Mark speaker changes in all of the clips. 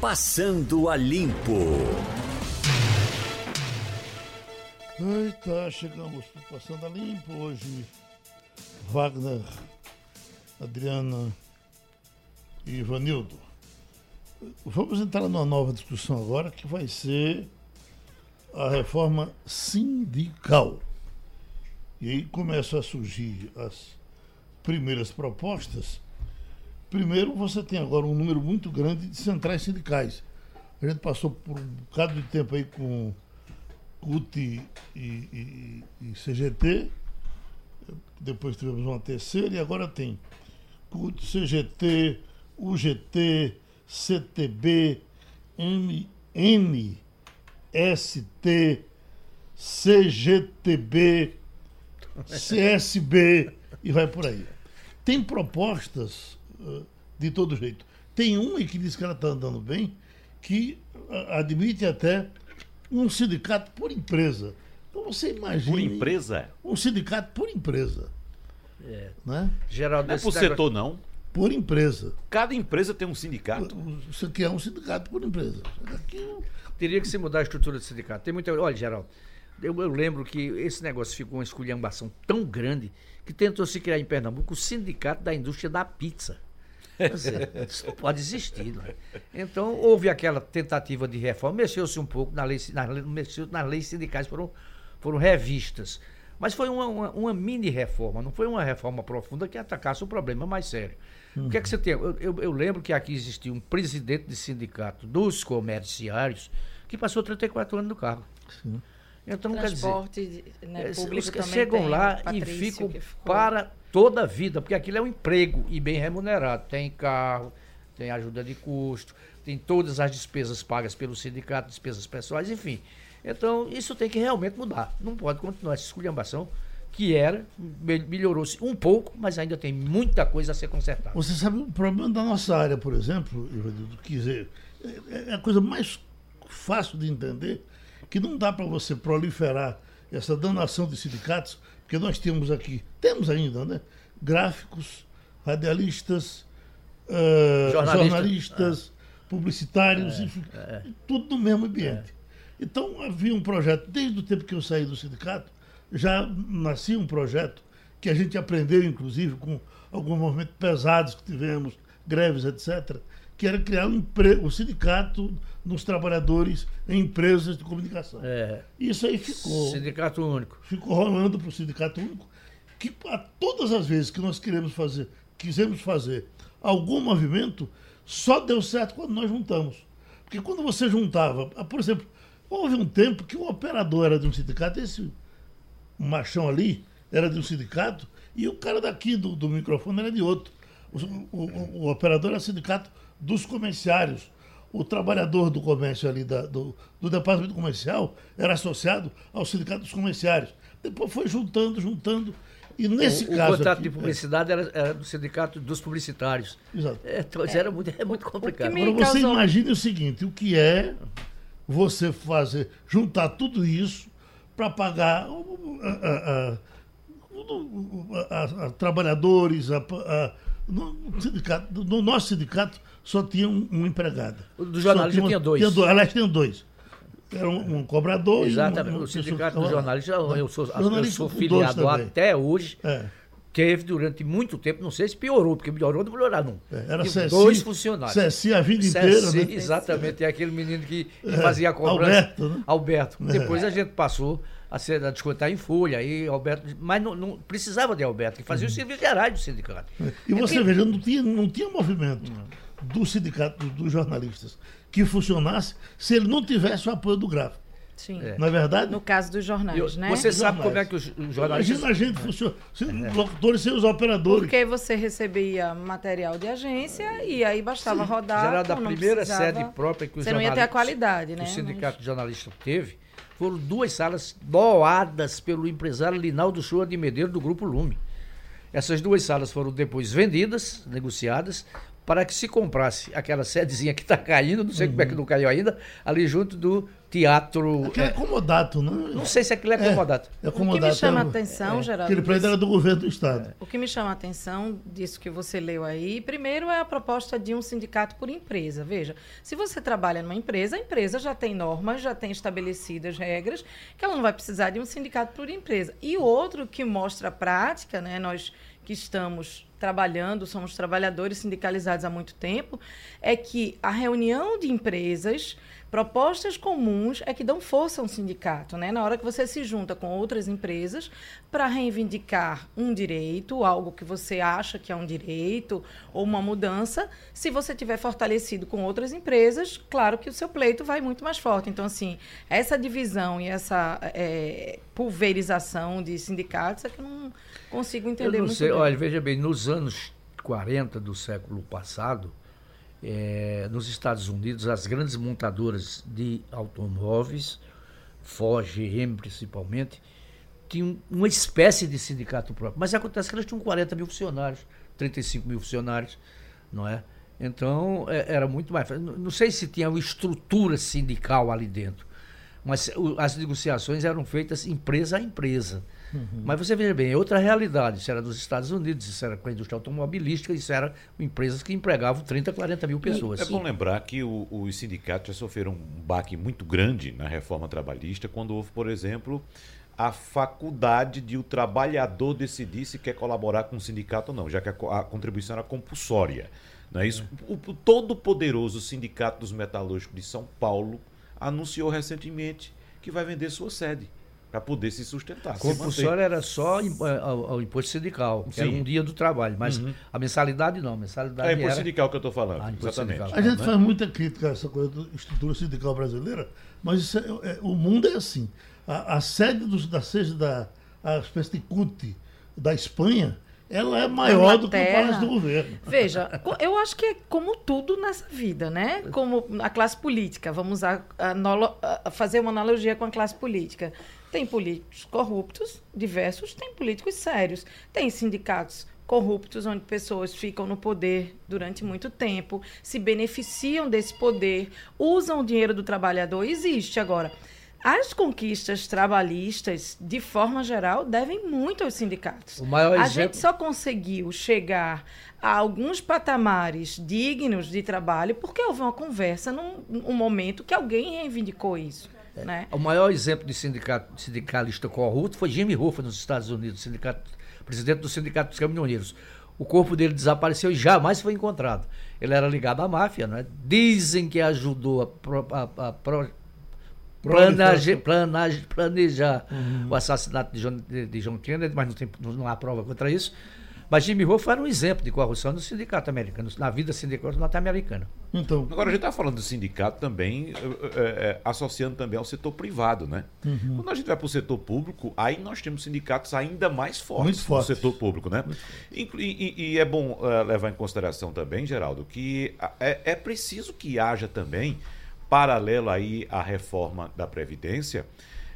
Speaker 1: Passando a Limpo.
Speaker 2: Eita, chegamos para Passando a Limpo hoje. Wagner, Adriana e Ivanildo. Vamos entrar numa nova discussão agora que vai ser a reforma sindical. E aí começam a surgir as primeiras propostas. Primeiro, você tem agora um número muito grande de centrais sindicais. A gente passou por um bocado de tempo aí com CUT e, e, e CGT, depois tivemos uma terceira e agora tem CUT, CGT, UGT, CTB, MN, ST, CGTB, CSB e vai por aí. Tem propostas de todo jeito. Tem uma que diz que ela está andando bem, que admite até um sindicato por empresa. Então você imagina.
Speaker 3: Por empresa?
Speaker 2: Um sindicato por empresa.
Speaker 3: É. Né? Geraldo,
Speaker 4: não é por setor, não
Speaker 2: por empresa.
Speaker 3: Cada empresa tem um sindicato.
Speaker 2: Isso aqui é um sindicato por empresa. Aqui...
Speaker 4: Teria que se mudar a estrutura do sindicato. Tem muita. Olha, Geraldo, eu, eu, lembro que esse negócio ficou uma esculhambação tão grande que tentou se criar em Pernambuco o sindicato da indústria da pizza. Dizer, isso não pode existir. Não é? Então, houve aquela tentativa de reforma, mexeu-se um pouco na lei, na, mexeu, nas leis sindicais, foram, foram revistas. Mas foi uma, uma, uma mini reforma, não foi uma reforma profunda que atacasse o problema mais sério. Uhum. O que é que você tem? Eu, eu, eu, lembro que aqui existia um presidente de sindicato dos comerciários que passou 34 anos no cargo. Sim. Então,
Speaker 5: Transporte quer dizer, né, é, público
Speaker 4: chegam lá e ficam para toda a vida, porque aquilo é um emprego e bem remunerado. Tem carro, tem ajuda de custo, tem todas as despesas pagas pelo sindicato, despesas pessoais, enfim. Então, isso tem que realmente mudar. Não pode continuar essa esculhambação que era, melhorou-se um pouco, mas ainda tem muita coisa a ser consertada.
Speaker 2: Você sabe o problema da nossa área, por exemplo, quer dizer, é, é a coisa mais fácil de entender que não dá para você proliferar essa danação de sindicatos, porque nós temos aqui, temos ainda, né? Gráficos, radialistas, uh, Jornalista. jornalistas, ah. publicitários, é, enfim, é. tudo no mesmo ambiente. É. Então havia um projeto, desde o tempo que eu saí do sindicato, já nascia um projeto que a gente aprendeu, inclusive, com alguns movimentos pesados que tivemos, greves, etc., que era criar um, um sindicato nos trabalhadores em empresas de comunicação. É. Isso aí ficou.
Speaker 4: Sindicato único.
Speaker 2: Ficou rolando para o sindicato único, que a todas as vezes que nós queremos fazer, quisemos fazer algum movimento, só deu certo quando nós juntamos. Porque quando você juntava, por exemplo, houve um tempo que o operador era de um sindicato, esse machão ali era de um sindicato e o cara daqui do, do microfone era de outro. O, o, o, operador era sindicato dos comerciários. O trabalhador do comércio ali, da, do, do departamento comercial, era associado ao sindicato dos comerciários. Depois foi juntando, juntando. E nesse
Speaker 4: o,
Speaker 2: caso.
Speaker 4: O contrato
Speaker 2: aqui,
Speaker 4: de é. publicidade é... era, era, do sindicato dos publicitários.
Speaker 2: Exato.
Speaker 4: É, então, é. Era muito, é muito complicado.
Speaker 2: Agora você imagine o seguinte: o que é você fazer, juntar tudo isso para pagar a, a, a, trabalhadores, no, sindicato, no nosso sindicato só tinha um, um empregado.
Speaker 4: O do jornalista tinha, tinha, dois.
Speaker 2: tinha dois. Aliás, tinha dois. Era um, um cobrador.
Speaker 4: Exatamente.
Speaker 2: Um,
Speaker 4: o sindicato do jornalista, eu sou, eu sou filiado até hoje. É teve durante muito tempo, não sei se piorou, porque melhorou não melhorar, não.
Speaker 2: É, era
Speaker 4: Ceci, dois funcionários.
Speaker 2: Ceci a vida inteira, né?
Speaker 4: Exatamente, é aquele menino que, que é, fazia a cobrança. Alberto, né? Alberto. É. Depois a gente passou a, ser, a descontar em folha, aí Alberto, mas não, não precisava de Alberto, que fazia uhum. os serviços gerais do sindicato.
Speaker 2: É. E você é veja, não tinha, não tinha movimento uhum. do sindicato dos jornalistas que funcionasse se ele não tivesse o apoio do gráfico.
Speaker 5: Sim.
Speaker 2: É. Não é verdade?
Speaker 5: No caso dos jornais,
Speaker 4: eu,
Speaker 5: né?
Speaker 4: Você sabe como é que os, os jornais.
Speaker 2: Imagina a gente funciona. É. Locutores sem os operadores.
Speaker 5: Porque você recebia material de agência e aí bastava Sim. rodar.
Speaker 4: Geral, da primeira precisava... sede própria que os
Speaker 5: Você não ia ter a qualidade, né?
Speaker 4: O sindicato Mas... de jornalistas teve. Foram duas salas doadas pelo empresário Linaldo Shoa de Medeiros do Grupo Lume. Essas duas salas foram depois vendidas, negociadas, para que se comprasse aquela sedezinha que está caindo, não sei uhum. como é que não caiu ainda, ali junto do teatro.
Speaker 2: Aquilo é, comodato, não?
Speaker 4: Não sei se aquilo é comodato.
Speaker 5: É, é comodato. O que me chama a atenção, é, Geraldo.
Speaker 2: Aquele prédio era do governo do Estado.
Speaker 5: O que me chama a atenção disso que você leu aí, primeiro é a proposta de um sindicato por empresa. Veja, se você trabalha numa empresa, a empresa já tem normas, já tem estabelecidas regras, que ela não vai precisar de um sindicato por empresa. E o outro que mostra a prática, né? Nós que estamos trabalhando, somos trabalhadores sindicalizados há muito tempo, é que a reunião de empresas Propostas comuns é que dão força a um sindicato, né? Na hora que você se junta com outras empresas para reivindicar um direito, algo que você acha que é um direito ou uma mudança, se você tiver fortalecido com outras empresas, claro que o seu pleito vai muito mais forte. Então, assim, essa divisão e essa é, pulverização de sindicatos é que eu não consigo entender eu não muito sei.
Speaker 4: Bem. Olha, veja bem, nos anos 40 do século passado, é, nos Estados Unidos, as grandes montadoras de automóveis, Ford, GM principalmente, tinham uma espécie de sindicato próprio. Mas acontece que elas tinham 40 mil funcionários, 35 mil funcionários, não é? Então, é, era muito mais. Não sei se tinha uma estrutura sindical ali dentro, mas as negociações eram feitas empresa a empresa. Uhum. Mas você veja bem, é outra realidade. Isso era dos Estados Unidos, isso era com a indústria automobilística, isso era empresas que empregavam 30, 40 mil pessoas.
Speaker 3: É, é bom lembrar que o, os sindicatos já sofreram um baque muito grande na reforma trabalhista, quando houve, por exemplo, a faculdade de o trabalhador decidir se quer colaborar com o sindicato ou não, já que a, a contribuição era compulsória. Não é isso? É. O, o todo poderoso Sindicato dos Metalúrgicos de São Paulo anunciou recentemente que vai vender sua sede para poder se sustentar.
Speaker 4: Compulsório era só ao, ao, imposto sindical, que Sim. era um dia do trabalho, mas uhum. a mensalidade não, a mensalidade
Speaker 3: É imposto era... sindical que eu estou falando,
Speaker 2: ah, exatamente. Sindical. A gente né? faz muita crítica a essa coisa da estrutura sindical brasileira, mas é, é, o mundo é assim. A, a sede do, da seja da a espécie de CUT da Espanha, ela é maior do que o Palácio do Governo.
Speaker 5: Veja, eu acho que é como tudo nessa vida, né? Como a classe política. Vamos a, a, a fazer uma analogia com a classe política. Tem políticos corruptos, diversos, tem políticos sérios, tem sindicatos corruptos, onde pessoas ficam no poder durante muito tempo, se beneficiam desse poder, usam o dinheiro do trabalhador. Existe agora. As conquistas trabalhistas, de forma geral, devem muito aos sindicatos. a exemplo... gente só conseguiu chegar a alguns patamares dignos de trabalho porque houve uma conversa num, num momento que alguém reivindicou isso. É. Né?
Speaker 4: O maior exemplo de sindicato, sindicalista corrupto foi Jimmy Hoffa nos Estados Unidos, sindicato, presidente do Sindicato dos Caminhoneiros. O corpo dele desapareceu e jamais foi encontrado. Ele era ligado à máfia, né? Dizem que ajudou a, pro, a, a pro, planejar, planejar, planejar uhum. o assassinato de John, de, de John Kennedy, mas não, tem, não há prova contra isso. Mas Jimmy Hoffa era um exemplo de corrupção no sindicato americano, na vida sindical norte-americana.
Speaker 3: Então, Agora, a gente está falando do sindicato também, é, é, associando também ao setor privado, né? Uhum. Quando a gente vai para o setor público, aí nós temos sindicatos ainda mais fortes, no setor público, né? E, e, e, é bom uh, levar em consideração também, Geraldo, que é, é preciso que haja também, paralelo aí à reforma da Previdência,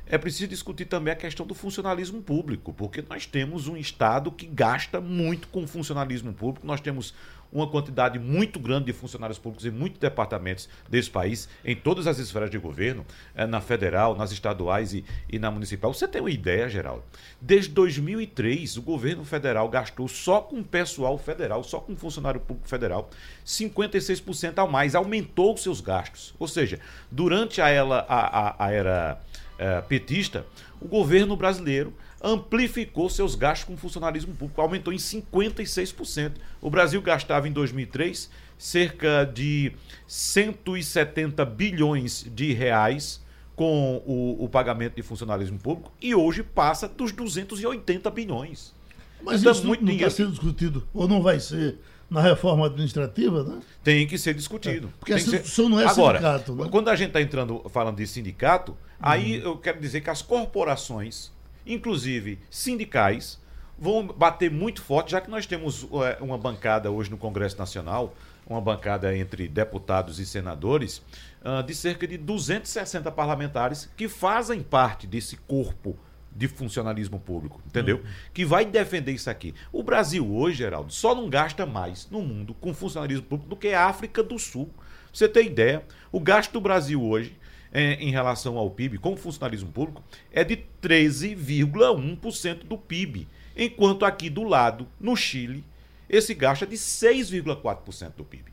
Speaker 3: é preciso discutir também a questão do funcionalismo público, porque nós temos um Estado que gasta muito com funcionalismo público, nós temos uma quantidade muito grande de funcionários públicos em muitos departamentos desse país, em todas as esferas de governo, eh, na federal, nas estaduais e, e na municipal. Você tem uma ideia, Geraldo? Desde 2003, o governo federal gastou só com pessoal federal, só com funcionário público federal, 56% a mais, aumentou os seus gastos. Ou seja, durante a, ela, a, a, a era é, petista, o governo brasileiro amplificou seus gastos com funcionalismo público, aumentou em 56%. O Brasil gastava em 2003 cerca de 170 bilhões de reais com o, o pagamento de funcionalismo público e hoje passa dos 280 bilhões.
Speaker 2: Mas isso muito não está sendo discutido, ou não vai ser na reforma administrativa, né?
Speaker 3: Tem que ser discutido. É,
Speaker 2: porque a ser... não é
Speaker 3: Agora,
Speaker 2: sindicato. Né?
Speaker 3: Quando a gente está entrando falando de sindicato, uhum. aí eu quero dizer que as corporações, inclusive sindicais, vão bater muito forte, já que nós temos é, uma bancada hoje no Congresso Nacional, uma bancada entre deputados e senadores, uh, de cerca de 260 parlamentares que fazem parte desse corpo de funcionalismo público, entendeu? Uhum. Que vai defender isso aqui. O Brasil hoje, Geraldo, só não gasta mais no mundo com funcionalismo público do que a África do Sul. Pra você ter ideia, o gasto do Brasil hoje é, em relação ao PIB com funcionalismo público é de 13,1% do PIB, enquanto aqui do lado, no Chile, esse gasto é de 6,4% do PIB.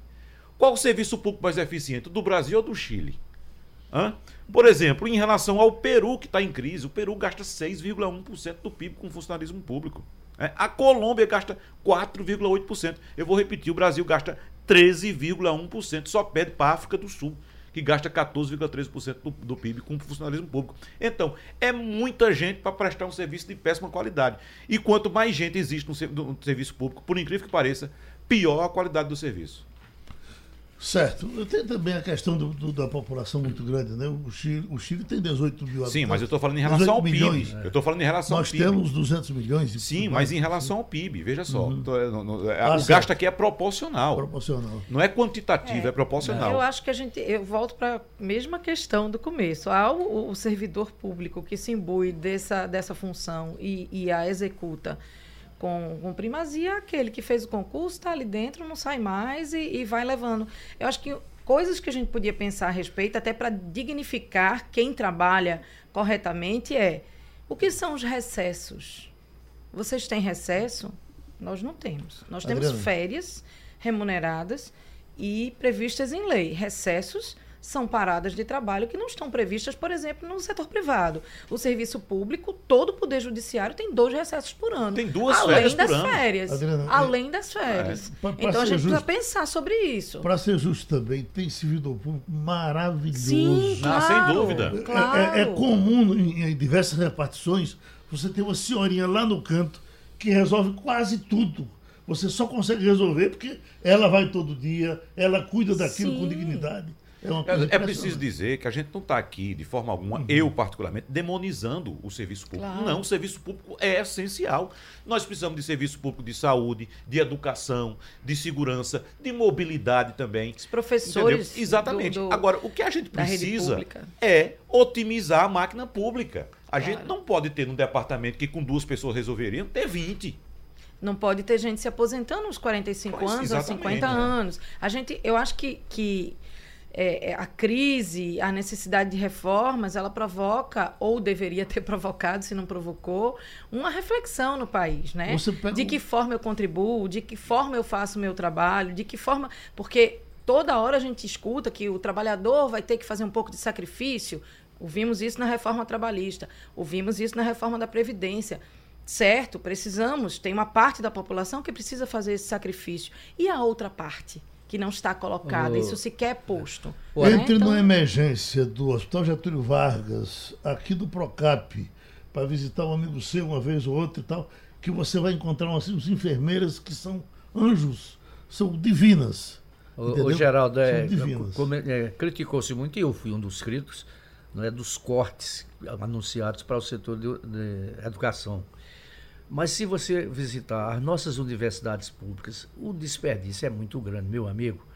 Speaker 3: Qual o serviço público mais eficiente, do Brasil ou do Chile? Hã? Por exemplo, em relação ao Peru, que está em crise, o Peru gasta 6,1% do PIB com funcionalismo público. É, a Colômbia gasta 4,8%. Eu vou repetir, o Brasil gasta 13,1%, só pede para a África do Sul, que gasta 14,3% do, do PIB com funcionalismo público. Então, é muita gente para prestar um serviço de péssima qualidade. E quanto mais gente existe no, no serviço público, por incrível que pareça, pior a qualidade do serviço.
Speaker 2: Certo. Tem também a questão do, do, da população muito grande, né? O Chile, o Chile tem 18 mil
Speaker 3: habitantes. Sim, mas eu estou falando em relação ao milhões, PIB. É. Eu estou falando em relação
Speaker 2: Nós
Speaker 3: ao PIB.
Speaker 2: Nós temos 200 milhões.
Speaker 3: Sim, mas em relação ao PIB, veja só. Uhum. É, é, ah, o certo. gasto aqui é proporcional.
Speaker 2: Proporcional.
Speaker 3: Não é quantitativo, é, é proporcional.
Speaker 5: Eu acho que a gente. Eu volto para a mesma questão do começo. Há o, o, servidor público que se imbui dessa, dessa função e, e a executa com, com primazia, aquele que fez o concurso está ali dentro, não sai mais e, e vai levando. Eu acho que coisas que a gente podia pensar a respeito, até para dignificar quem trabalha corretamente, é o que são os recessos? Vocês têm recesso? Nós não temos. Nós temos Adriana. férias remuneradas e previstas em lei. Recessos são paradas de trabalho que não estão previstas, por exemplo, no setor privado. O serviço público, todo o poder judiciário tem dois recessos por ano.
Speaker 3: Tem duas
Speaker 5: além
Speaker 3: férias
Speaker 5: das
Speaker 3: por
Speaker 5: férias.
Speaker 3: Adriana,
Speaker 5: além das férias. É. Então a gente justo, precisa pensar sobre isso.
Speaker 2: Para ser justo também, tem servidor público maravilhoso.
Speaker 5: Sim, claro,
Speaker 3: ah, sem dúvida.
Speaker 5: Claro.
Speaker 2: É, é, é comum em, em diversas repartições você ter uma senhorinha lá no canto que resolve quase tudo. Você só consegue resolver porque ela vai todo dia, ela cuida daquilo Sim. com dignidade.
Speaker 3: É, é, preciso dizer que a gente não está aqui, de forma alguma, uhum. eu particularmente, demonizando o serviço público. Claro. Não, o serviço público é essencial. Nós precisamos de serviço público de saúde, de educação, de segurança, de mobilidade também.
Speaker 5: Os professores.
Speaker 3: Entendeu? Exatamente. Do, do, Agora, o que a gente precisa é otimizar a máquina pública. A claro. gente não pode ter num departamento que com duas pessoas resolveriam, ter 20.
Speaker 5: Não pode ter gente se aposentando aos 45 pois, anos, aos 50 né? anos. A gente, eu acho que, que é, é, a crise, a necessidade de reformas, ela provoca, ou deveria ter provocado, se não provocou, uma reflexão no país, né? De que forma eu contribuo, de que forma eu faço o meu trabalho, de que forma. Porque toda hora a gente escuta que o trabalhador vai ter que fazer um pouco de sacrifício. Ouvimos isso na reforma trabalhista, ouvimos isso na reforma da Previdência. Certo, precisamos, tem uma parte da população que precisa fazer esse sacrifício. E a outra parte? Que não está colocada, isso sequer é posto.
Speaker 2: Entre né? então... na emergência do Hospital Getúlio Vargas, aqui do Procap, para visitar um amigo seu uma vez ou outra e tal, que você vai encontrar umas, umas enfermeiras que são anjos, são divinas.
Speaker 4: O, o Geraldo, é, é, criticou-se muito, e eu fui um dos críticos, é, dos cortes anunciados para o setor de, de educação. Mas se você visitar as nossas universidades públicas, o desperdício é muito grande, meu amigo.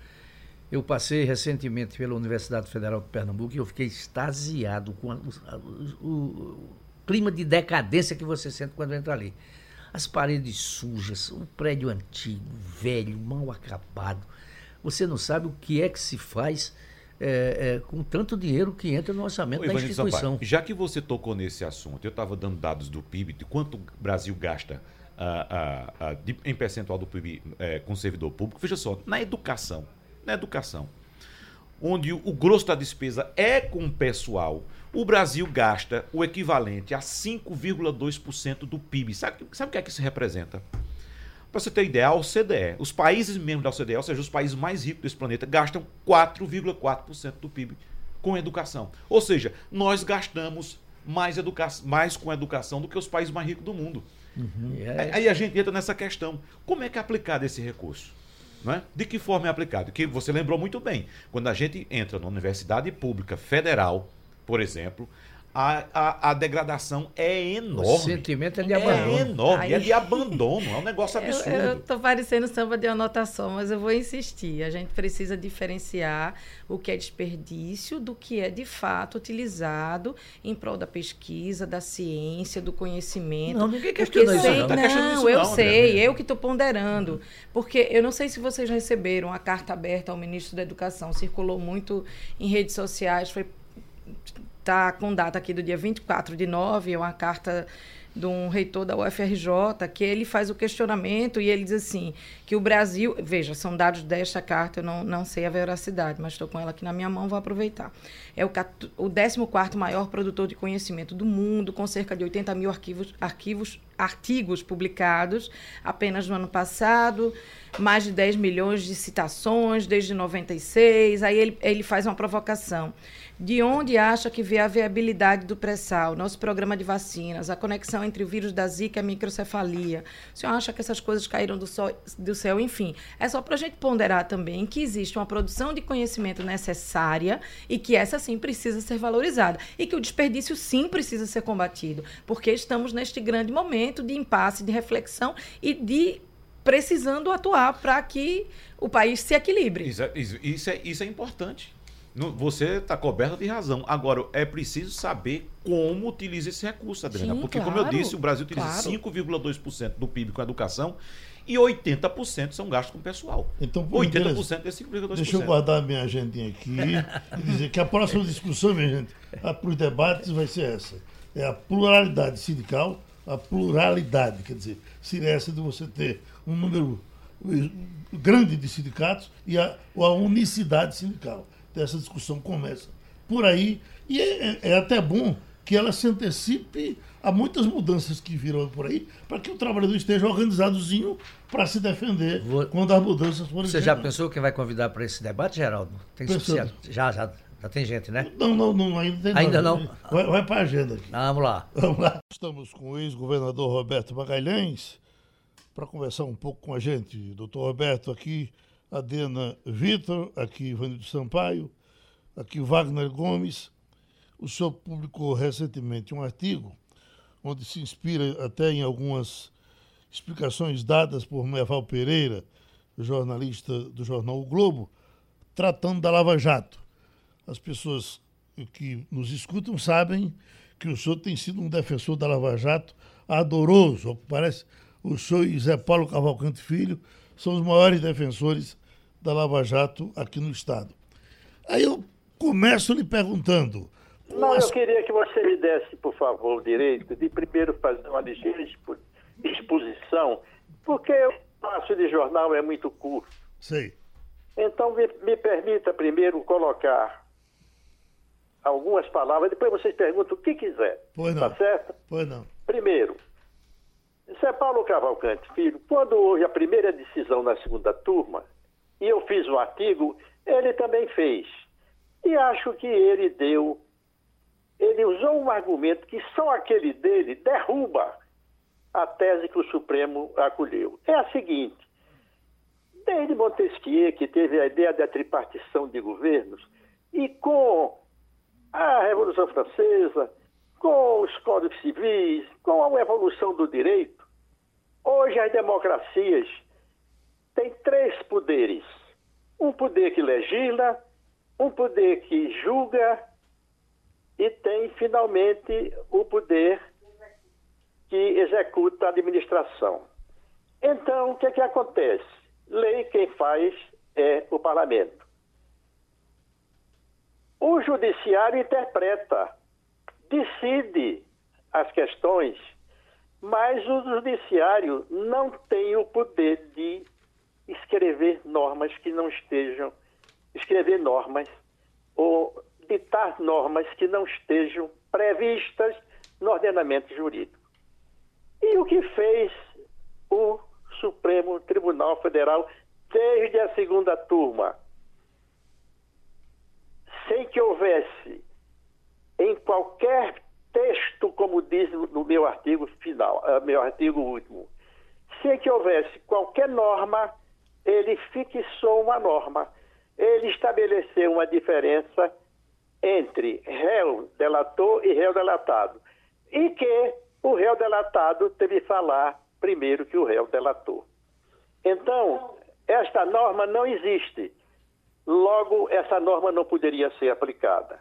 Speaker 4: Eu passei recentemente pela Universidade Federal de Pernambuco e eu fiquei extasiado com a, o, o, clima de decadência que você sente quando entra ali. As paredes sujas, um prédio antigo, velho, mal acabado. Você não sabe o que é que se faz é, é, com tanto dinheiro que entra no orçamento Ô, da instituição. Sampaio,
Speaker 3: já que você tocou nesse assunto, eu estava dando dados do PIB, de quanto o Brasil gasta uh, uh, uh, de, em percentual do PIB é, com servidor público. Veja só, na educação, na educação, onde o grosso da despesa é com o pessoal, o Brasil gasta o equivalente a 5,2% do PIB. Sabe, sabe o que é que isso representa? Para você ter ideia, a OCDE, os países membros da OCDE, ou seja, os países mais ricos desse planeta, gastam 4,4% do PIB com educação. Ou seja, nós gastamos mais, educa mais com educação do que os países mais ricos do mundo. Uhum. Aí a gente entra nessa questão. Como é que é aplicado esse recurso? Não é? De que forma é aplicado? Que você lembrou muito bem. Quando a gente entra na universidade pública federal, por exemplo, a, a, a, degradação é enorme. O
Speaker 4: sentimento é de abandono.
Speaker 3: É enorme, Aí... é de abandono, é um negócio absurdo.
Speaker 5: Eu, estou parecendo samba de anotação, mas eu vou insistir. A gente precisa diferenciar o que é desperdício do que é de fato utilizado em prol da pesquisa, da ciência, do conhecimento.
Speaker 4: Não, ninguém questiona
Speaker 5: sei,
Speaker 4: isso.
Speaker 5: Não, não, não eu não, sei, André. eu que estou ponderando. Porque eu não sei se vocês receberam a carta aberta ao ministro da Educação, circulou muito em redes sociais, foi está com data aqui do dia 24 de nove, é uma carta de um reitor da UFRJ, que ele faz o questionamento e ele diz assim, que o Brasil, veja, são dados desta carta, eu não, não sei a veracidade, mas estou com ela aqui na minha mão, vou aproveitar. É o, o 14º maior produtor de conhecimento do mundo, com cerca de 80 mil arquivos, arquivos, artigos publicados apenas no ano passado, mais de 10 milhões de citações desde 96, aí ele, ele faz uma provocação de onde acha que vê a viabilidade do pré-sal, nosso programa de vacinas, a conexão entre o vírus da Zika e a microcefalia. O senhor acha que essas coisas caíram do, sol, do céu? Enfim, é só para a gente ponderar também que existe uma produção de conhecimento necessária e que essa sim precisa ser valorizada. E que o desperdício sim precisa ser combatido, porque estamos neste grande momento de impasse, de reflexão e de precisando atuar para que o país se equilibre.
Speaker 3: Isso, é, isso, é, isso é importante. Você está coberto de razão. Agora, é preciso saber como utiliza esse recurso, Adriana. Sim, porque, claro, como eu disse, o Brasil utiliza claro. 5,2% do PIB com a educação e 80% são gastos com pessoal.
Speaker 2: Então, 80% é 5,2%. Deixa eu guardar minha agendinha aqui e dizer que a próxima discussão, minha gente, para os debates vai ser essa. É a pluralidade sindical, a pluralidade, quer dizer, seria essa de você ter um número grande de sindicatos e a, a unicidade sindical dessa discussão começa por aí. E é, é, é até bom que ela se antecipe a muitas mudanças que viram por aí, para que o trabalhador esteja organizadozinho para se defender Vou... quando as mudanças forem.
Speaker 4: Você já pensou quem vai convidar para esse debate, Geraldo? Tem já, já, já tem gente, né?
Speaker 2: Não, não, não ainda tem
Speaker 4: Ainda não?
Speaker 2: Vai, vai para a agenda aqui.
Speaker 4: Vamos lá.
Speaker 2: Vamos lá. Estamos com o ex-governador Roberto Magalhães para conversar um pouco com a gente. Doutor Roberto aqui Adena Vitor, aqui Ivanildo Sampaio, aqui Wagner Gomes. O senhor publicou recentemente um artigo onde se inspira até em algumas explicações dadas por Meval Pereira, jornalista do jornal O Globo, tratando da Lava Jato. As pessoas que nos escutam sabem que o senhor tem sido um defensor da Lava Jato adoroso. Parece o senhor e Zé Paulo Cavalcante Filho são os maiores defensores da Lava Jato aqui no Estado. Aí eu começo lhe perguntando.
Speaker 6: Não, eu queria que você me desse, por favor, o direito de primeiro fazer uma ligeira exposição, porque o espaço de jornal é muito curto.
Speaker 2: Sei.
Speaker 6: Então, me, me permita primeiro colocar algumas palavras, depois vocês perguntam o que quiser.
Speaker 2: Pois não.
Speaker 6: Tá certo?
Speaker 2: Pois não.
Speaker 6: Primeiro, Zé Paulo Cavalcante Filho, quando houve a primeira decisão na segunda turma, e eu fiz um artigo, ele também fez. E acho que ele deu, ele usou um argumento que só aquele dele derruba a tese que o Supremo acolheu. É a seguinte: desde Montesquieu, que teve a ideia da tripartição de governos, e com a Revolução Francesa, com os códigos civis, com a evolução do direito, hoje as democracias tem três poderes: um poder que legisla, um poder que julga e tem, finalmente, o poder que executa a administração. Então, o que, é que acontece? Lei quem faz é o parlamento. O judiciário interpreta, decide as questões, mas o judiciário não tem o poder de escrever normas que não estejam, escrever normas ou ditar normas que não estejam previstas no ordenamento jurídico. E o que fez o Supremo Tribunal Federal desde a segunda turma? Sem que houvesse em qualquer texto, como diz no meu artigo final, eh, meu artigo último, sem que houvesse qualquer norma ele fixou uma norma. Ele estabeleceu uma diferença entre réu delator e réu delatado. E que o réu delatado teve que falar primeiro que o réu delator. Então, esta norma não existe. Logo, essa norma não poderia ser aplicada.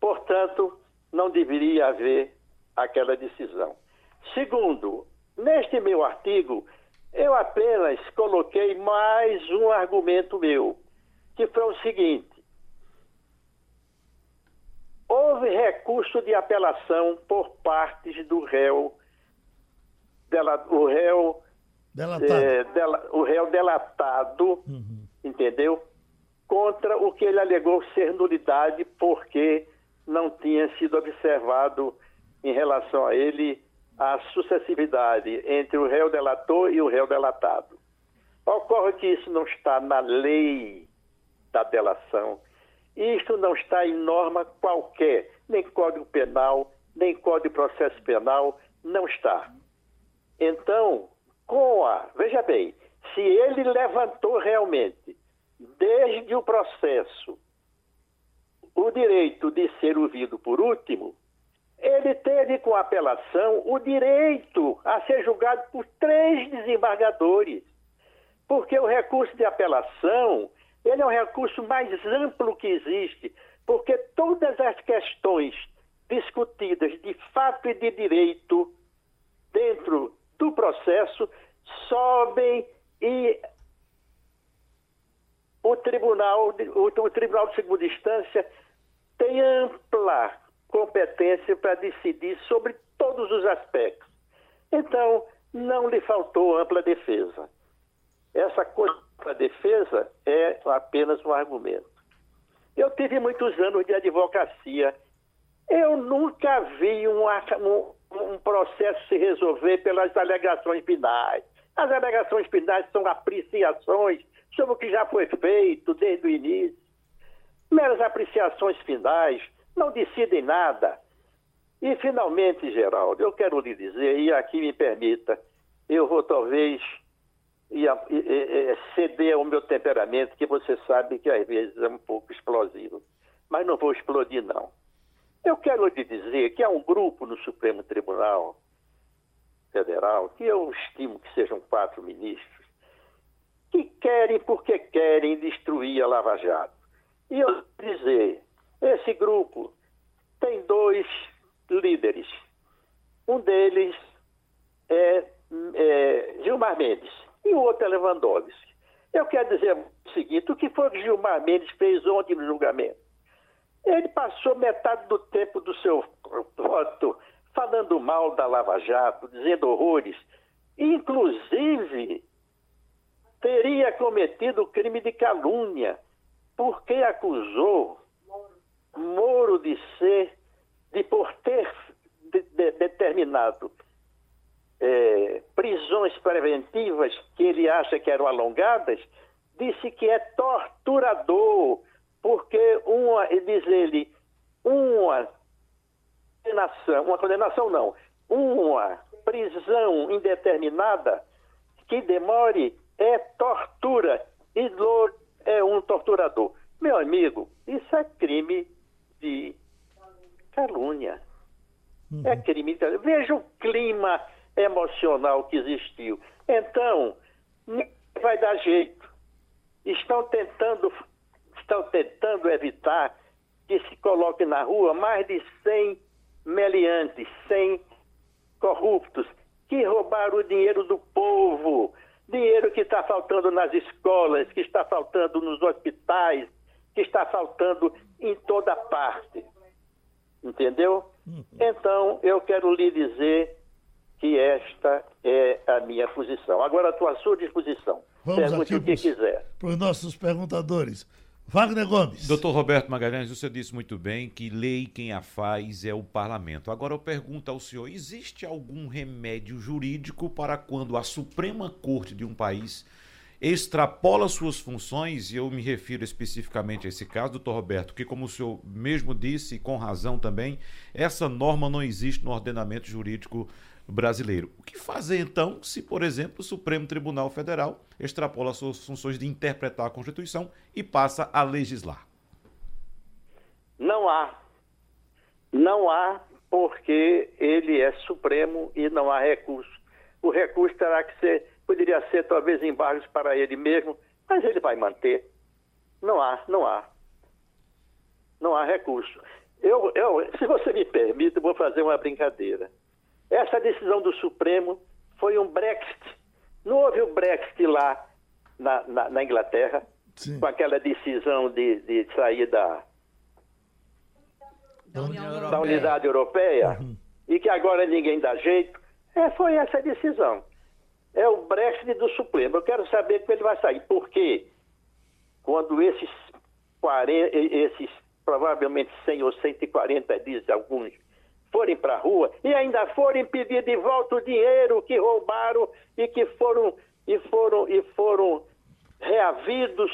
Speaker 6: Portanto, não deveria haver aquela decisão. Segundo, neste meu artigo, eu apenas coloquei mais um argumento meu, que foi o seguinte: houve recurso de apelação por partes do réu, dela, o réu delatado, é, dela, o réu delatado uhum. entendeu? Contra o que ele alegou ser nulidade porque não tinha sido observado em relação a ele a sucessividade entre o réu delator e o réu delatado. Ocorre que isso não está na lei da delação, isto não está em norma qualquer, nem Código Penal, nem Código de Processo Penal, não está. Então, com a. Veja bem, se ele levantou realmente, desde o processo, o direito de ser ouvido por último, ele teve com apelação o direito a ser julgado por três desembargadores. Porque o recurso de apelação, ele é um recurso mais amplo que existe, porque todas as questões discutidas de fato e de direito dentro do processo sobem e o tribunal, o, o tribunal de segunda instância tem ampla competência para decidir sobre todos os aspectos. Então, não lhe faltou ampla defesa. Essa coisa da defesa é apenas um argumento. Eu tive muitos anos de advocacia. Eu nunca vi um, um, um processo se resolver pelas alegações finais. As alegações finais são apreciações sobre o que já foi feito desde o início. Meras apreciações finais não decidem nada. E, finalmente, Geraldo, eu quero lhe dizer, e aqui me permita, eu vou talvez ceder ao meu temperamento, que você sabe que às vezes é um pouco explosivo. Mas não vou explodir, não. Eu quero lhe dizer que há um grupo no Supremo Tribunal Federal, que eu estimo que sejam quatro ministros, que querem, porque querem, destruir a Lava Jato. E eu dizer, esse grupo tem dois líderes. Um deles é, é Gilmar Mendes e o outro é Lewandowski. Eu quero dizer o seguinte: o que foi que Gilmar Mendes fez ontem no julgamento? Ele passou metade do tempo do seu voto falando mal da Lava Jato, dizendo horrores. Inclusive, teria cometido crime de calúnia, porque acusou Moro de ser, de por ter de, de, determinado é, prisões preventivas que ele acha que eram alongadas, disse que é torturador, porque uma, diz ele, uma condenação, uma condenação não, uma prisão indeterminada que demore é tortura e é um torturador. Meu amigo, isso é crime de calúnia. Uhum. É crime de calúnia. Veja o clima emocional que existiu. Então, vai dar jeito. Estão tentando, estão tentando evitar que se coloque na rua mais de 100 meliantes, 100 corruptos, que roubaram o dinheiro do povo, dinheiro que está faltando nas escolas, que está faltando nos hospitais, que está faltando em toda parte. Entendeu? Uhum. Então, eu quero lhe dizer que esta é a minha posição. Agora, estou à sua disposição.
Speaker 2: Vamos Pergunte o que quiser. Para os nossos perguntadores. Wagner Gomes.
Speaker 3: Doutor Roberto Magalhães, você disse muito bem que lei quem a faz é o parlamento. Agora eu pergunto ao senhor: existe algum remédio jurídico para quando a Suprema Corte de um país extrapola suas funções, e eu me refiro especificamente a esse caso, doutor Roberto, que, como o senhor mesmo disse, e com razão também, essa norma não existe no ordenamento jurídico brasileiro. O que fazer então se, por exemplo, o Supremo Tribunal Federal extrapola suas funções de interpretar a Constituição e passa a legislar?
Speaker 6: Não há Não há, porque ele é supremo e não há recurso. O recurso terá que ser, poderia ser talvez embargos para ele mesmo, mas ele vai manter. Não há, não há. Não há recurso. Eu, eu, se você me permite, vou fazer uma brincadeira. Essa decisão do Supremo foi um Brexit. Não houve o Brexit lá na, na, na Inglaterra, Sim. com aquela decisão de, de sair da, da, União da Unidade Europeia, uhum. e que agora ninguém dá jeito. É, foi essa a decisão. É o Brexit do Supremo. Eu quero saber como ele vai sair. Por quê? Quando esses, 40, esses provavelmente 100 ou 140 dias, alguns, forem para a rua e ainda forem pedir de volta o dinheiro que roubaram e que foram e foram e foram reavidos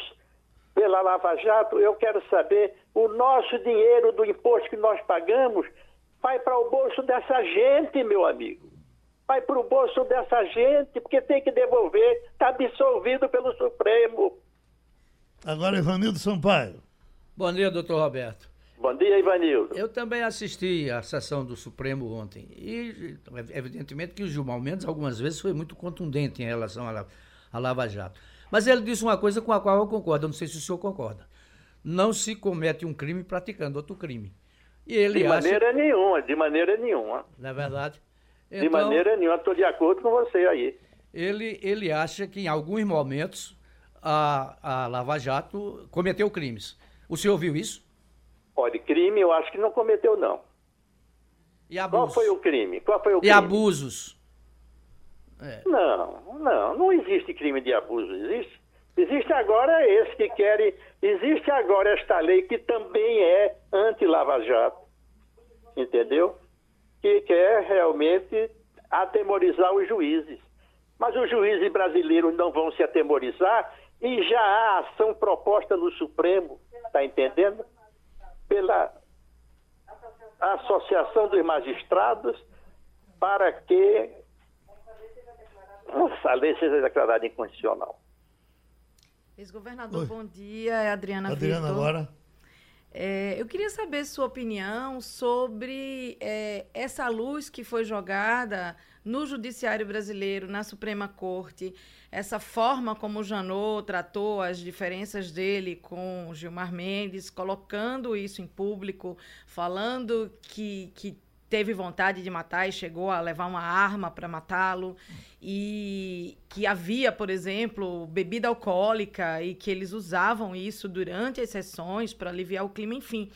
Speaker 6: pela Lava Jato, eu quero saber o nosso dinheiro do imposto que nós pagamos vai para o bolso dessa gente, meu amigo. Vai para o bolso dessa gente, porque tem que devolver, está absolvido pelo Supremo.
Speaker 2: Agora, Ivanildo Sampaio.
Speaker 4: Bom dia, doutor Roberto.
Speaker 6: Bom dia, Ivanildo.
Speaker 4: Eu também assisti à sessão do Supremo ontem. E, evidentemente, que o Gilmar Mendes, algumas vezes, foi muito contundente em relação à Lava Jato. Mas ele disse uma coisa com a qual eu concordo, eu não sei se o senhor concorda. Não se comete um crime praticando outro crime.
Speaker 6: E ele de acha... maneira nenhuma, de maneira nenhuma.
Speaker 4: Não é verdade?
Speaker 6: Então, de maneira nenhuma, estou de acordo com você aí.
Speaker 4: Ele, ele acha que em alguns momentos a, a Lava Jato cometeu crimes. O senhor viu isso?
Speaker 6: Olha, crime eu acho que não cometeu, não.
Speaker 4: E abusos?
Speaker 6: Qual foi o crime? Qual foi o
Speaker 4: e
Speaker 6: crime?
Speaker 4: abusos?
Speaker 6: É. Não, não, não existe crime de abuso, existe. Existe agora esse que querem, existe agora esta lei que também é anti-Lava Jato, entendeu? Que quer realmente atemorizar os juízes. Mas os juízes brasileiros não vão se atemorizar e já há ação proposta no Supremo, está entendendo? Pela Associação dos Magistrados para que essa lei seja declarada inconstitucional.
Speaker 5: Ex-governador, bom dia. É Adriana
Speaker 2: Adriana, agora.
Speaker 5: É, eu queria saber sua opinião sobre é, essa luz que foi jogada no Judiciário Brasileiro, na Suprema Corte, essa forma como o Janot tratou as diferenças dele com Gilmar Mendes, colocando isso em público, falando que, que teve vontade de matar e chegou a levar uma arma para matá-lo e que havia, por exemplo, bebida alcoólica e que eles usavam isso durante as sessões para aliviar o clima, enfim.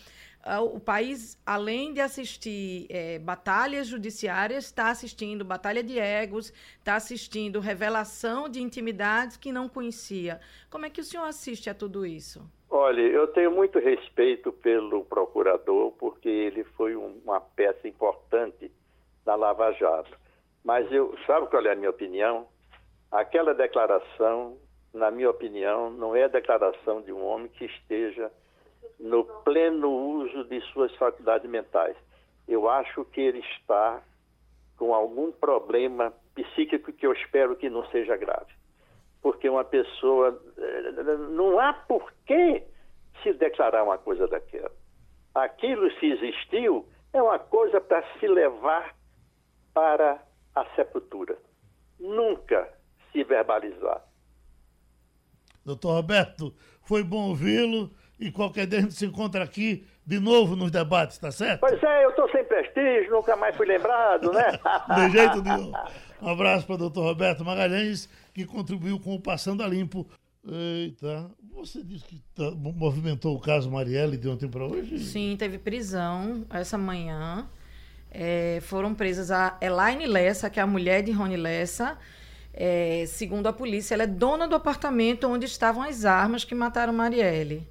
Speaker 5: Ah, o país, além de assistir é, batalhas judiciárias, está assistindo batalha de egos, está assistindo revelação de intimidades que não conhecia. Como é que o senhor assiste a tudo isso?
Speaker 6: Olha, eu tenho muito respeito pelo procurador, porque ele foi uma peça importante na Lava Jato. Mas eu, sabe qual é a minha opinião? Aquela declaração, na minha opinião, não é a declaração de um homem que esteja no pleno uso de suas faculdades mentais. Eu acho que ele está com algum problema psíquico que eu espero que não seja grave porque uma pessoa. Não há por que se declarar uma coisa daquela. Aquilo, se existiu, é uma coisa para se levar para a sepultura. Nunca se verbalizar.
Speaker 2: Doutor Roberto, foi bom ouvi-lo e qualquer dia a gente se encontra aqui de novo nos debates, tá certo?
Speaker 6: Pois é, eu estou sem prestígio, nunca mais fui lembrado, né?
Speaker 2: de jeito nenhum. Um abraço para o doutor Roberto Magalhães que contribuiu com o Passando a Limpo. Eita, você disse que tá, movimentou o caso Marielle de ontem para hoje?
Speaker 5: Sim, teve prisão essa manhã. É, foram presas a Elaine Lessa, que é a mulher de Rony Lessa. É, segundo a polícia, ela é dona do apartamento onde estavam as armas que mataram Marielle.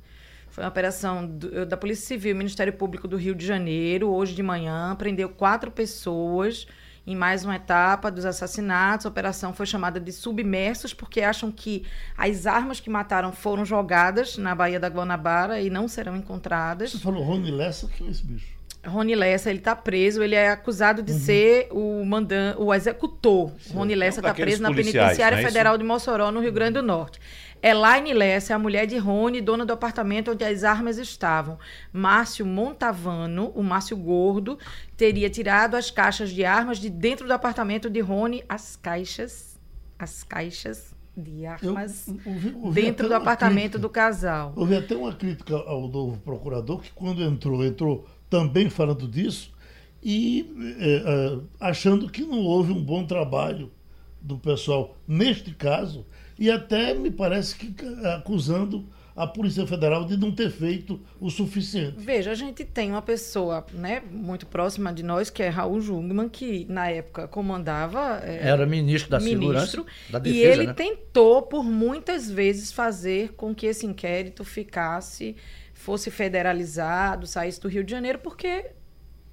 Speaker 5: Foi uma operação do, da Polícia Civil, Ministério Público do Rio de Janeiro, hoje de manhã, prendeu quatro pessoas em mais uma etapa dos assassinatos. A operação foi chamada de submersos porque acham que as armas que mataram foram jogadas na Baía da Guanabara e não serão encontradas.
Speaker 2: Você falou Rony Lessa, quem é esse bicho?
Speaker 5: Rony Lessa, ele está preso, ele é acusado de uhum. ser o mandan o executor. Sim. Rony Lessa está preso na Penitenciária é Federal de Mossoró, no Rio Grande do Norte. Elaine Lessa é a mulher de Rony, dona do apartamento onde as armas estavam. Márcio Montavano, o Márcio Gordo, teria tirado as caixas de armas de dentro do apartamento de Rony, as caixas, as caixas de armas eu, dentro do apartamento crítica, do casal.
Speaker 2: Houve até uma crítica ao novo procurador que quando entrou, entrou também falando disso e é, achando que não houve um bom trabalho do pessoal neste caso e até me parece que acusando a Polícia Federal de não ter feito o suficiente.
Speaker 5: Veja, a gente tem uma pessoa né, muito próxima de nós, que é Raul Jungmann, que na época comandava.
Speaker 4: É, Era ministro da ministro, Segurança. Da defesa,
Speaker 5: e ele
Speaker 4: né?
Speaker 5: tentou, por muitas vezes, fazer com que esse inquérito ficasse, fosse federalizado, saísse do Rio de Janeiro, porque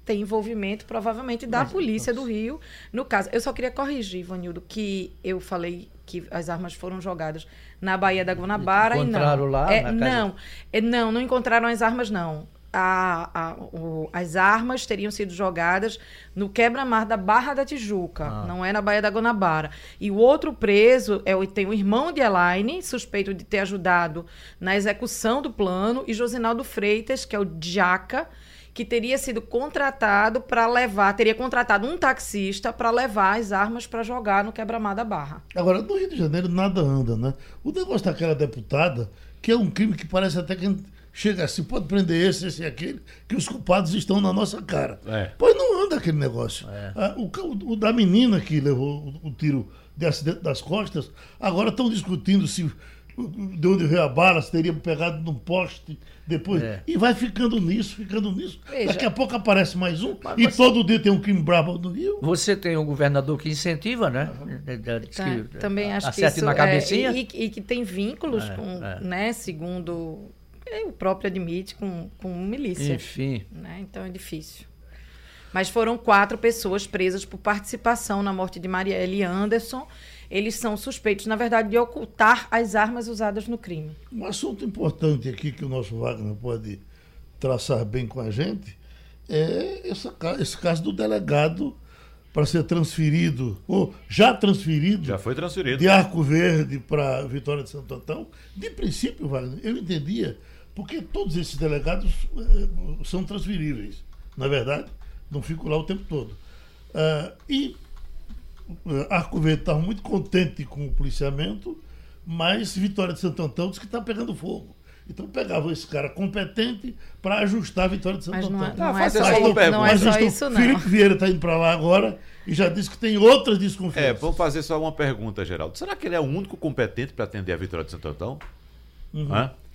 Speaker 5: tem envolvimento, provavelmente, da Mas, Polícia do Rio. No caso, eu só queria corrigir, Ivanildo, que eu falei que as armas foram jogadas na Baía da Guanabara
Speaker 4: encontraram
Speaker 5: e não.
Speaker 4: lá?
Speaker 5: É, não, é, não, não encontraram as armas, não. A, a, o, as armas teriam sido jogadas no quebra-mar da Barra da Tijuca, ah. não é na Baía da Guanabara. E o outro preso é o, tem o irmão de Elaine, suspeito de ter ajudado na execução do plano, e Josinaldo Freitas, que é o Jaca, que teria sido contratado para levar, teria contratado um taxista para levar as armas para jogar no quebra-mar da Barra.
Speaker 2: Agora, no Rio de Janeiro nada anda, né? O negócio daquela deputada, que é um crime que parece até que chega assim, pode prender esse, esse e aquele, que os culpados estão na nossa cara. É. Pois não anda aquele negócio. É. Ah, o, o, o, da menina que levou o, o tiro de acidente das costas, agora estão discutindo se de onde veio a bala, se teria pegado num poste depois. É. E vai ficando nisso, ficando nisso. Veja, Daqui a pouco aparece mais um e você, todo dia tem um crime bravo no Rio.
Speaker 4: Você tem um governador que incentiva, né?
Speaker 5: Tá, que, também acho que isso,
Speaker 4: na cabecinha.
Speaker 5: É, e, e, que tem vínculos é, com, é. né, segundo o próprio admite, com, com milícia.
Speaker 4: Enfim.
Speaker 5: Né? Então é difícil. Mas foram quatro pessoas presas por participação na morte de Marielle Anderson eles são suspeitos, na verdade, de ocultar as armas usadas no crime.
Speaker 2: Um assunto importante aqui que o nosso Wagner pode traçar bem com a gente é essa, esse caso do delegado para ser transferido, ou já transferido.
Speaker 3: Já foi transferido.
Speaker 2: De Arco Verde para Vitória de Santo Antão. De princípio, Wagner, eu entendia, porque todos esses delegados uh, são transferíveis. Na é verdade, não ficam lá o tempo todo. Uh, e Arco Verde estava muito contente com o policiamento, mas Vitória de Santo Antão disse que está pegando fogo. Então pegava esse cara competente para ajustar a Vitória de Santo
Speaker 5: mas
Speaker 2: não
Speaker 5: é, Antão. Não, é, só, não, não é só isso, não.
Speaker 2: Felipe Vieira está indo para lá agora e já disse que tem outras desconfianças.
Speaker 3: É, vamos fazer só uma pergunta, Geraldo. Será que ele é o único competente para atender a Vitória de Santo Antão? Uhum.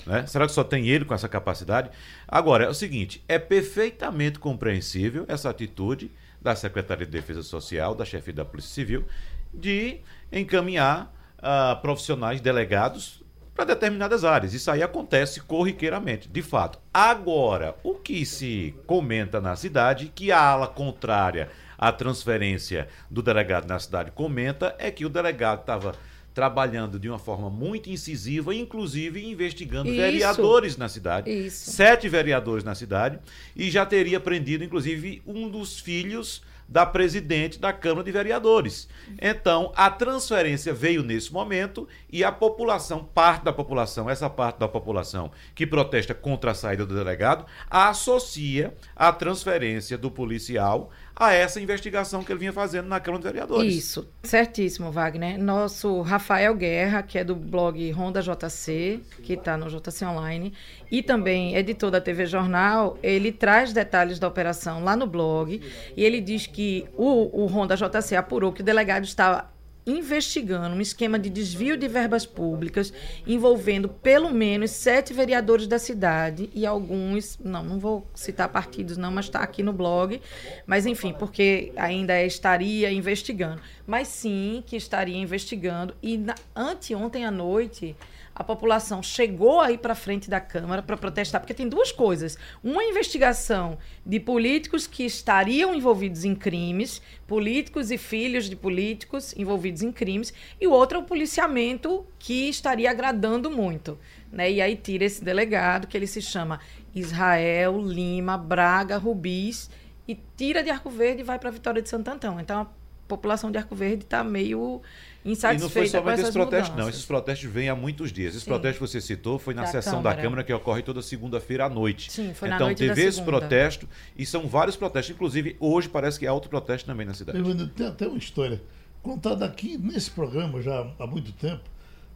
Speaker 3: Né? Será que só tem ele com essa capacidade? Agora, é o seguinte: é perfeitamente compreensível essa atitude da Secretaria de Defesa Social, da chefia da Polícia Civil, de encaminhar uh, profissionais delegados para determinadas áreas. Isso aí acontece corriqueiramente, de fato. Agora, o que se comenta na cidade, que a ala contrária à transferência do delegado na cidade comenta, é que o delegado estava trabalhando de uma forma muito incisiva, inclusive investigando Isso. vereadores na cidade.
Speaker 5: Isso.
Speaker 3: Sete vereadores na cidade. E já teria prendido, inclusive, um dos filhos da presidente da Câmara de Vereadores. Então, a transferência veio nesse momento e a população, parte da população, essa parte da população que protesta contra a saída do delegado, associa a transferência do policial a essa investigação que ele vinha fazendo na Câmara Vereadores.
Speaker 5: Isso, certíssimo, Wagner. Nosso Rafael Guerra, que é do blog Ronda JC, que está no JC Online, e também editor da TV Jornal, ele traz detalhes da operação lá no blog e ele diz que o, o Ronda JC apurou que o delegado estava investigando um esquema de desvio de verbas públicas envolvendo pelo menos sete vereadores da cidade e alguns, não, não vou citar partidos não, mas está aqui no blog, mas enfim, porque ainda estaria investigando. Mas sim que estaria investigando e na, anteontem à noite a população chegou aí para frente da Câmara para protestar, porque tem duas coisas. Uma investigação de políticos que estariam envolvidos em crimes, políticos e filhos de políticos envolvidos em crimes, e o outro é o policiamento que estaria agradando muito. Né? E aí tira esse delegado, que ele se chama Israel Lima Braga Rubis, e tira de Arco Verde e vai para Vitória de Santo Antão. Então, população de Arco Verde está meio insatisfeita
Speaker 3: e não foi somente
Speaker 5: esse
Speaker 3: protesto, não. Esses protestos vêm há muitos dias. Esse Sim. protesto que você citou foi na da sessão Câmara. da Câmara que ocorre toda segunda-feira à noite.
Speaker 5: Sim, foi
Speaker 3: então,
Speaker 5: na noite
Speaker 3: teve esse protesto e são vários protestos. Inclusive, hoje parece que há outro protesto também na cidade.
Speaker 2: Tem até uma história contada aqui nesse programa já há muito tempo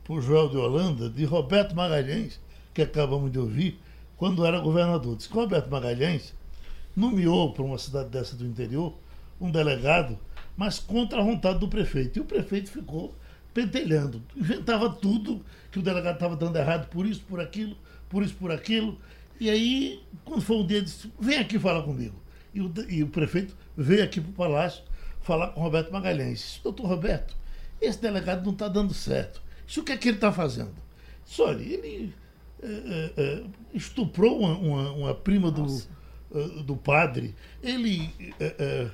Speaker 2: por Joel de Holanda, de Roberto Magalhães, que acabamos de ouvir, quando era governador. Diz que Roberto Magalhães nomeou para uma cidade dessa do interior um delegado, mas contra a vontade do prefeito. E o prefeito ficou pentelhando, inventava tudo que o delegado estava dando errado por isso, por aquilo, por isso, por aquilo. E aí, quando foi um dia, disse: vem aqui falar comigo. E o, e o prefeito veio aqui para o palácio falar com o Roberto Magalhães. Disse, doutor Roberto, esse delegado não está dando certo. Isso o que é que ele está fazendo? Disse, olha, ele é, é, estuprou uma, uma, uma prima do, uh, do padre, ele é,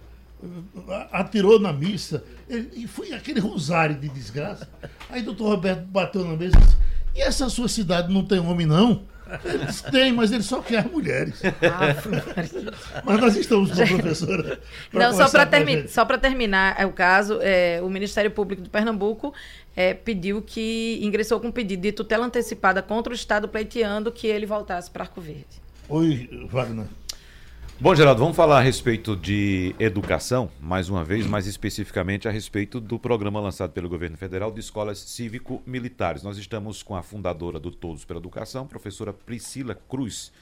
Speaker 2: atirou na missa, ele, e foi aquele rosário de desgraça. Aí o doutor Roberto bateu na mesa e disse, e essa sua cidade não tem homem, não? Eles têm, mas ele só quer mulheres. Ah, mas nós estamos com a professora.
Speaker 5: Não, só para termi terminar é o caso, é, o Ministério Público de Pernambuco é, pediu que ingressou com um pedido de tutela antecipada contra o Estado, pleiteando que ele voltasse para Arco Verde.
Speaker 2: Oi, Wagner.
Speaker 3: Bom, Geraldo, vamos falar a respeito de educação, mais uma vez, mais especificamente a respeito do programa lançado pelo governo federal de escolas cívico-militares. Nós estamos com a fundadora do Todos pela Educação, professora Priscila Cruz.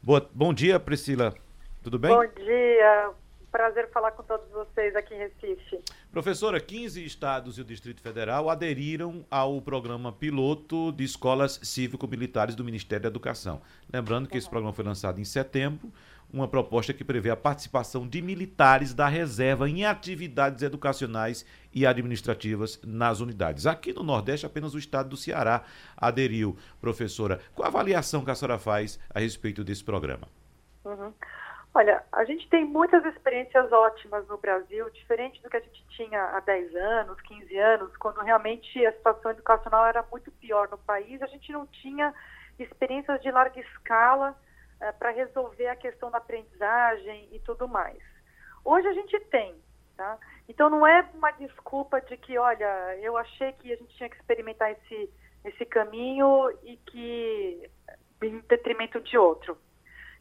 Speaker 3: Boa, bom dia, Priscila. Tudo bem?
Speaker 7: Bom dia. Prazer falar com todos vocês aqui em Recife.
Speaker 3: Professora, 15 estados e o Distrito Federal aderiram ao programa piloto de escolas cívico-militares do Ministério da Educação. Lembrando que esse programa foi lançado em setembro uma proposta que prevê a participação de militares da reserva em atividades educacionais e administrativas nas unidades. Aqui no Nordeste, apenas o estado do Ceará aderiu. Professora, qual a avaliação que a senhora faz a respeito desse programa?
Speaker 7: Uhum. Olha, a gente tem muitas experiências ótimas no Brasil, diferente do que a gente tinha há 10 anos, 15 anos, quando realmente a situação educacional era muito pior no país. A gente não tinha experiências de larga escala é, para resolver a questão da aprendizagem e tudo mais. Hoje a gente tem, tá? Então não é uma desculpa de que, olha, eu achei que a gente tinha que experimentar esse, esse caminho e que em detrimento de outro.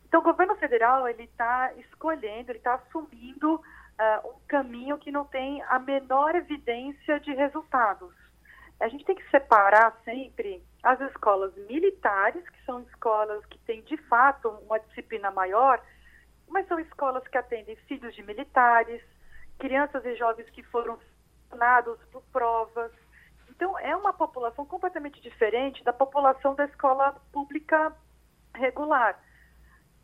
Speaker 7: Então o governo federal ele está escolhendo, ele está assumindo uh, um caminho que não tem a menor evidência de resultados. A gente tem que separar sempre as escolas militares, que são escolas que têm de fato uma disciplina maior, mas são escolas que atendem filhos de militares, crianças e jovens que foram selecionados por provas. Então, é uma população completamente diferente da população da escola pública regular.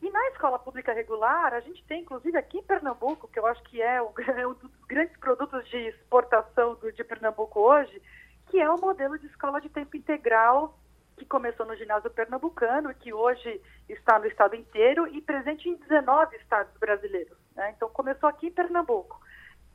Speaker 7: E na escola pública regular, a gente tem, inclusive aqui em Pernambuco, que eu acho que é, um dos grandes produtos de exportação de Pernambuco hoje, que é o modelo de escola de tempo integral que começou no ginásio pernambucano que hoje está no estado inteiro e presente em 19 estados brasileiros. Né? Então, começou aqui em Pernambuco.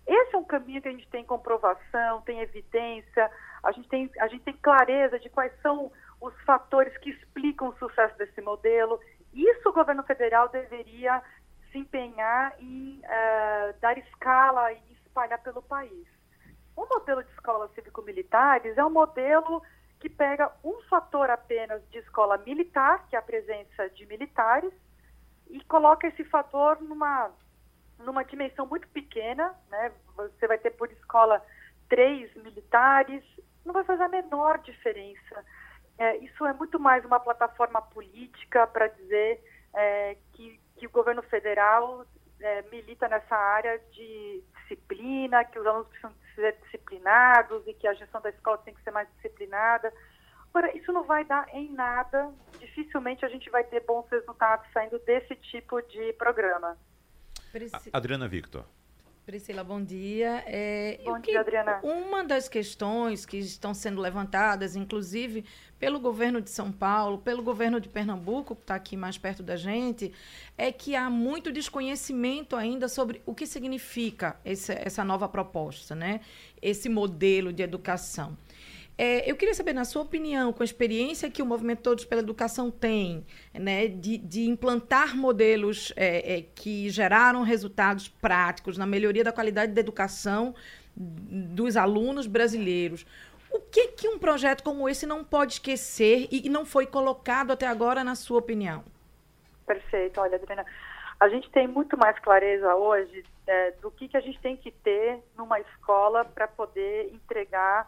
Speaker 7: Esse é um caminho que a gente tem comprovação, tem evidência, a gente tem, a gente tem clareza de quais são os fatores que explicam o sucesso desse modelo. Isso o governo federal deveria se empenhar em uh, dar escala e espalhar pelo país. O modelo de escolas cívico-militares é um modelo que pega um fator apenas de escola militar, que é a presença de militares, e coloca esse fator numa, numa dimensão muito pequena, né? Você vai ter por escola três militares, não vai fazer a menor diferença. É, isso é muito mais uma plataforma política para dizer é, que, que o governo federal é, milita nessa área de disciplina, que os alunos precisam ser disciplinados e que a gestão da escola tem que ser mais disciplinada. Agora, isso não vai dar em nada, dificilmente a gente vai ter bons resultados saindo desse tipo de programa.
Speaker 3: Adriana Victor.
Speaker 5: Priscila, bom dia.
Speaker 7: É, bom dia, Adriana.
Speaker 5: Uma das questões que estão sendo levantadas, inclusive pelo governo de São Paulo, pelo governo de Pernambuco, que está aqui mais perto da gente, é que há muito desconhecimento ainda sobre o que significa esse, essa nova proposta, né? esse modelo de educação. É, eu queria saber, na sua opinião, com a experiência que o Movimento Todos pela Educação tem, né, de, de implantar modelos é, é, que geraram resultados práticos na melhoria da qualidade da educação dos alunos brasileiros, o que, que um projeto como esse não pode esquecer e não foi colocado até agora, na sua opinião?
Speaker 7: Perfeito. Olha, Adriana, a gente tem muito mais clareza hoje é, do que, que a gente tem que ter numa escola para poder entregar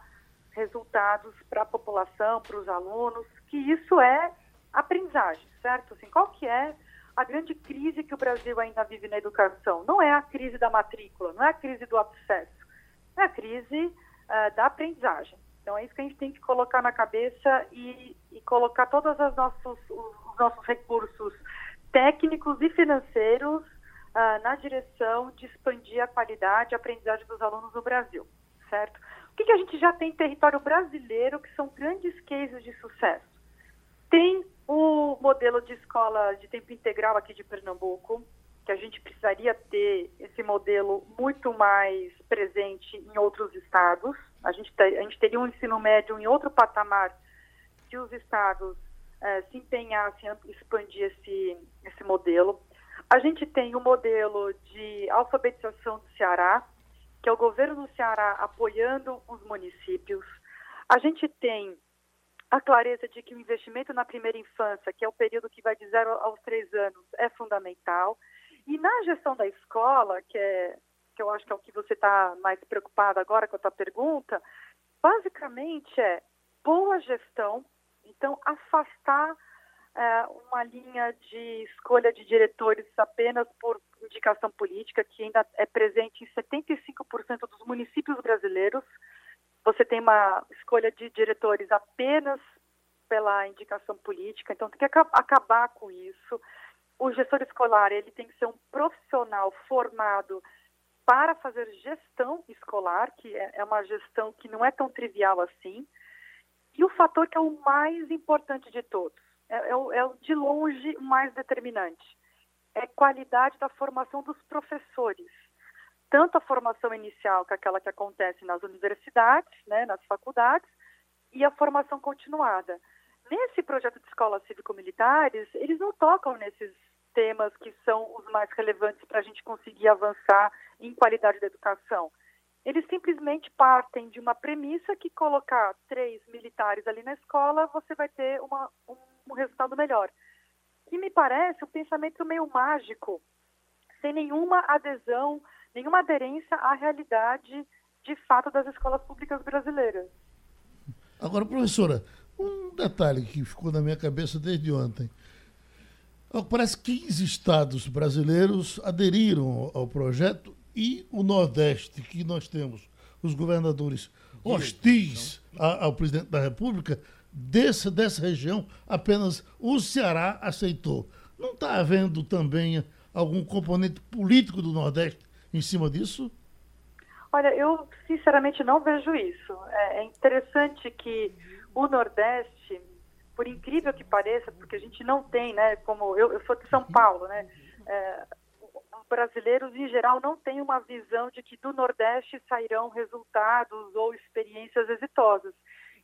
Speaker 7: resultados para a população, para os alunos, que isso é aprendizagem, certo? Assim, qual que é a grande crise que o Brasil ainda vive na educação? Não é a crise da matrícula, não é a crise do acesso, é a crise uh, da aprendizagem. Então é isso que a gente tem que colocar na cabeça e, e colocar todos os nossos, os nossos recursos técnicos e financeiros uh, na direção de expandir a qualidade e a aprendizagem dos alunos no Brasil, certo? O que, que a gente já tem em território brasileiro que são grandes cases de sucesso? Tem o modelo de escola de tempo integral aqui de Pernambuco, que a gente precisaria ter esse modelo muito mais presente em outros estados. A gente, ter, a gente teria um ensino médio em outro patamar se os estados eh, se empenhassem em expandir esse, esse modelo. A gente tem o modelo de alfabetização do Ceará, que é o governo do Ceará apoiando os municípios. A gente tem a clareza de que o investimento na primeira infância, que é o período que vai de zero aos três anos, é fundamental. E na gestão da escola, que é que eu acho que é o que você está mais preocupado agora com a tua pergunta, basicamente é boa gestão, então afastar é, uma linha de escolha de diretores apenas por indicação política, que ainda é presente em 75% dos municípios brasileiros. Você tem uma escolha de diretores apenas pela indicação política, então tem que acabar com isso. O gestor escolar ele tem que ser um profissional formado para fazer gestão escolar, que é, é uma gestão que não é tão trivial assim. E o fator que é o mais importante de todos, é, é, é de longe o mais determinante, é qualidade da formação dos professores. Tanto a formação inicial, que é aquela que acontece nas universidades, né, nas faculdades, e a formação continuada. Nesse projeto de escolas cívico-militares, eles não tocam nesses temas que são os mais relevantes para a gente conseguir avançar em qualidade da educação. Eles simplesmente partem de uma premissa que colocar três militares ali na escola, você vai ter uma, um, um resultado melhor. Que me parece um pensamento meio mágico, sem nenhuma adesão, nenhuma aderência à realidade de fato das escolas públicas brasileiras.
Speaker 2: Agora, professora, um detalhe que ficou na minha cabeça desde ontem. Parece que 15 estados brasileiros aderiram ao projeto e o Nordeste, que nós temos os governadores hostis ao presidente da República, dessa, dessa região, apenas o Ceará aceitou. Não está havendo também algum componente político do Nordeste em cima disso?
Speaker 7: Olha, eu sinceramente não vejo isso. É, é interessante que o Nordeste, por incrível que pareça, porque a gente não tem, né, como eu, eu sou de São Paulo, né, é, brasileiros em geral não têm uma visão de que do Nordeste sairão resultados ou experiências exitosas.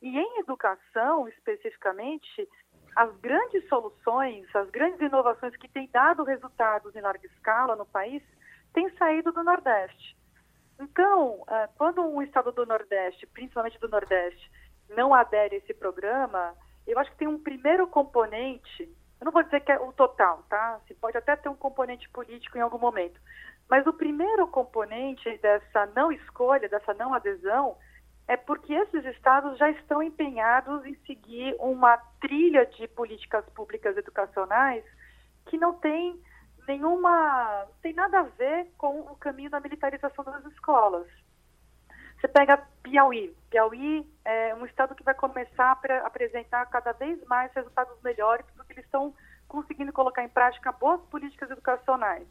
Speaker 7: E em educação, especificamente, as grandes soluções, as grandes inovações que têm dado resultados em larga escala no país, têm saído do Nordeste. Então, é, quando um estado do Nordeste, principalmente do Nordeste, não adere a esse programa, eu acho que tem um primeiro componente, eu não vou dizer que é o total, tá? Se pode até ter um componente político em algum momento, mas o primeiro componente dessa não escolha, dessa não adesão, é porque esses estados já estão empenhados em seguir uma trilha de políticas públicas educacionais que não tem nenhuma, tem nada a ver com o caminho da militarização das escolas. Você pega Piauí. Piauí é um estado que vai começar a apresentar cada vez mais resultados melhores, porque eles estão conseguindo colocar em prática boas políticas educacionais.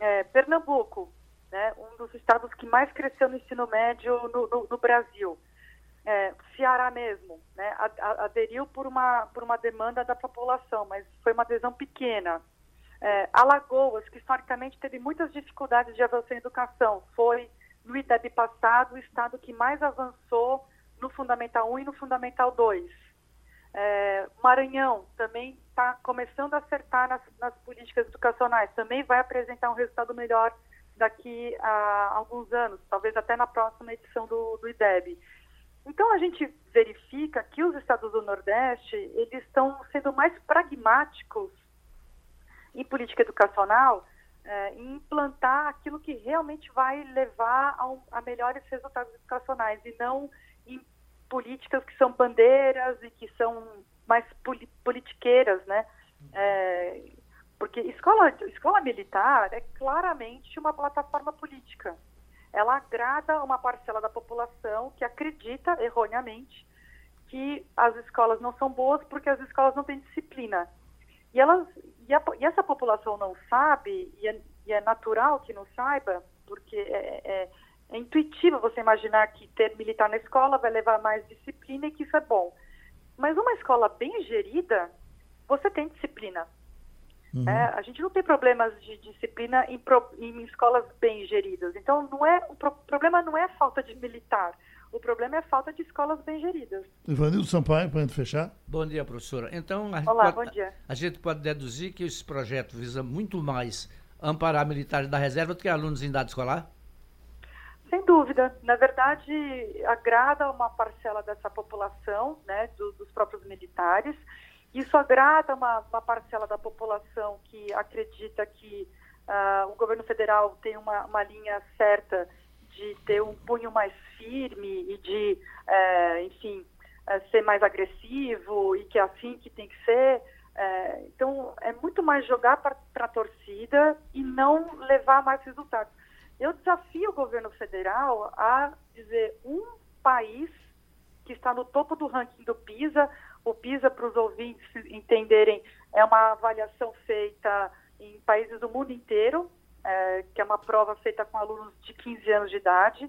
Speaker 7: É, Pernambuco, né, um dos estados que mais cresceu no ensino médio no, no, no Brasil. É, Ceará mesmo, né, aderiu por uma, por uma demanda da população, mas foi uma adesão pequena. É, Alagoas, que historicamente teve muitas dificuldades de avançar em educação, foi no IDEB passado, o estado que mais avançou no Fundamental 1 e no Fundamental 2. É, Maranhão também está começando a acertar nas, nas, políticas educacionais, também vai apresentar um resultado melhor daqui a alguns anos, talvez até na próxima edição do, do IDEB. Então a gente verifica que os estados do Nordeste eles estão sendo mais pragmáticos em política educacional, é, em implantar aquilo que realmente vai levar a, um, a melhores resultados educacionais e não em políticas que são bandeiras e que são mais politiqueiras, né? É, porque escola, escola militar é claramente uma plataforma política. Ela agrada uma parcela da população que acredita erroneamente que as escolas não são boas porque as escolas não têm disciplina. E, elas, e, a, e essa população não sabe, e é, e é, natural que não saiba, porque é, é é intuitivo você imaginar que ter militar na escola vai levar mais disciplina e que isso é bom. Mas uma escola bem gerida, você tem disciplina. Uhum. É, a gente não tem problemas de disciplina em, pro, em escolas bem geridas. Então, não é, o pro, problema não é falta de militar. O problema é falta de escolas bem geridas.
Speaker 2: Ivanildo Sampaio, para a gente fechar.
Speaker 4: Bom dia, professora. Então, a,
Speaker 7: Olá,
Speaker 4: pode,
Speaker 7: bom dia.
Speaker 4: a gente pode deduzir que esse projeto visa muito mais amparar militares da reserva do que alunos em idade escolar?
Speaker 7: Sem dúvida. Na verdade, agrada uma parcela dessa população, né, do, dos próprios militares. Isso agrada uma, uma, parcela da população que acredita que uh, o governo federal tem uma, uma, linha certa de ter um punho mais firme e de, uh, enfim, uh, ser mais agressivo e que é assim que tem que ser. Eh, então, é muito mais jogar para a torcida e não levar mais resultados. Eu desafio o governo federal a dizer um país que está no topo do ranking do PISA. O PISA, para os ouvintes entenderem, é uma avaliação feita em países do mundo inteiro, é, que é uma prova feita com alunos de 15 anos de idade,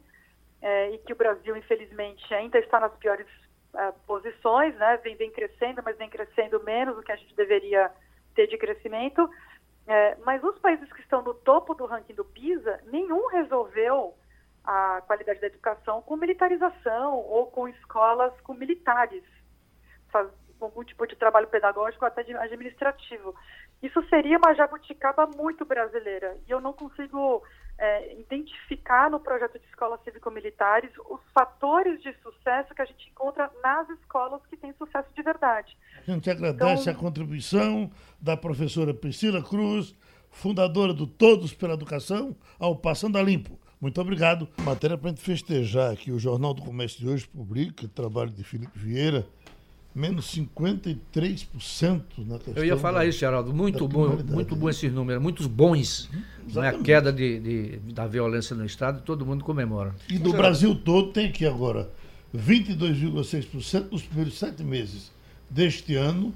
Speaker 7: é, e que o Brasil, infelizmente, ainda está nas piores é, posições, né? Vem, vem crescendo, mas vem crescendo menos do que a gente deveria ter de crescimento. É, mas os países que estão no topo do ranking do PISA, nenhum resolveu a qualidade da educação com militarização ou com escolas com militares, faz, com algum tipo de trabalho pedagógico até administrativo. Isso seria uma jabuticaba muito brasileira e eu não consigo é, identificar no projeto de escolas cívico-militares os fatores de sucesso que a gente encontra nas escolas que têm sucesso de verdade.
Speaker 2: A gente agradece então, a contribuição da professora Priscila Cruz, fundadora do Todos pela Educação, ao Passando a Limpo. Muito obrigado. Matéria para a gente festejar aqui. O Jornal do Comércio de hoje publica trabalho de Felipe Vieira menos 53% na questão.
Speaker 4: Eu ia falar
Speaker 2: da,
Speaker 4: isso, Geraldo. Muito bom, muito bom esses números, muitos bons. Não é a queda de, de, da violência no Estado, todo mundo comemora.
Speaker 2: E do Brasil todo tem aqui agora 22,6% nos primeiros sete meses deste ano,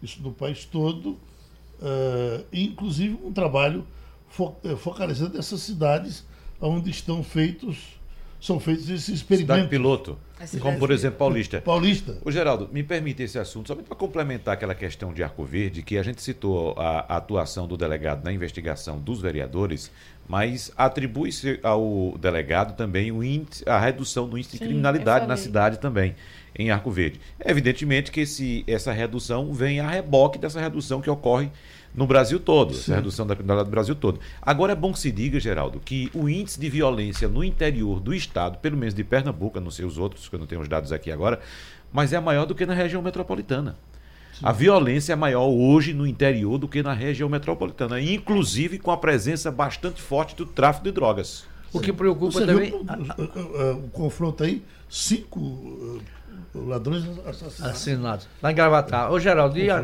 Speaker 2: isso no país todo, uh, inclusive um trabalho fo eh, focalizando essas cidades onde estão feitos são feitos esses experimentos.
Speaker 3: Cidade piloto, como por exemplo Paulista.
Speaker 2: Paulista.
Speaker 3: O Geraldo, me permite esse assunto, somente para complementar aquela questão de Arco Verde, que a gente citou a, a atuação do delegado na investigação dos vereadores, mas atribui-se ao delegado também o índice, a redução do índice Sim, de criminalidade na cidade também, em Arco Verde. Evidentemente que esse, essa redução vem a reboque dessa redução que ocorre no Brasil todo, Sim. essa redução da criminalidade do Brasil todo. Agora é bom que se diga, Geraldo, que o índice de violência no interior do estado, pelo menos de Pernambuco, não sei os outros, que eu não tenho os dados aqui agora, mas é maior do que na região metropolitana. Sim. A violência é maior hoje no interior do que na região metropolitana, inclusive com a presença bastante forte do tráfico de drogas.
Speaker 4: O que preocupa Você também. Viu,
Speaker 2: o, o, o, confronto aí, cinco ladrões assassinados.
Speaker 4: Assassinados. Lá em Gravatar. Ô, Geraldo, e a,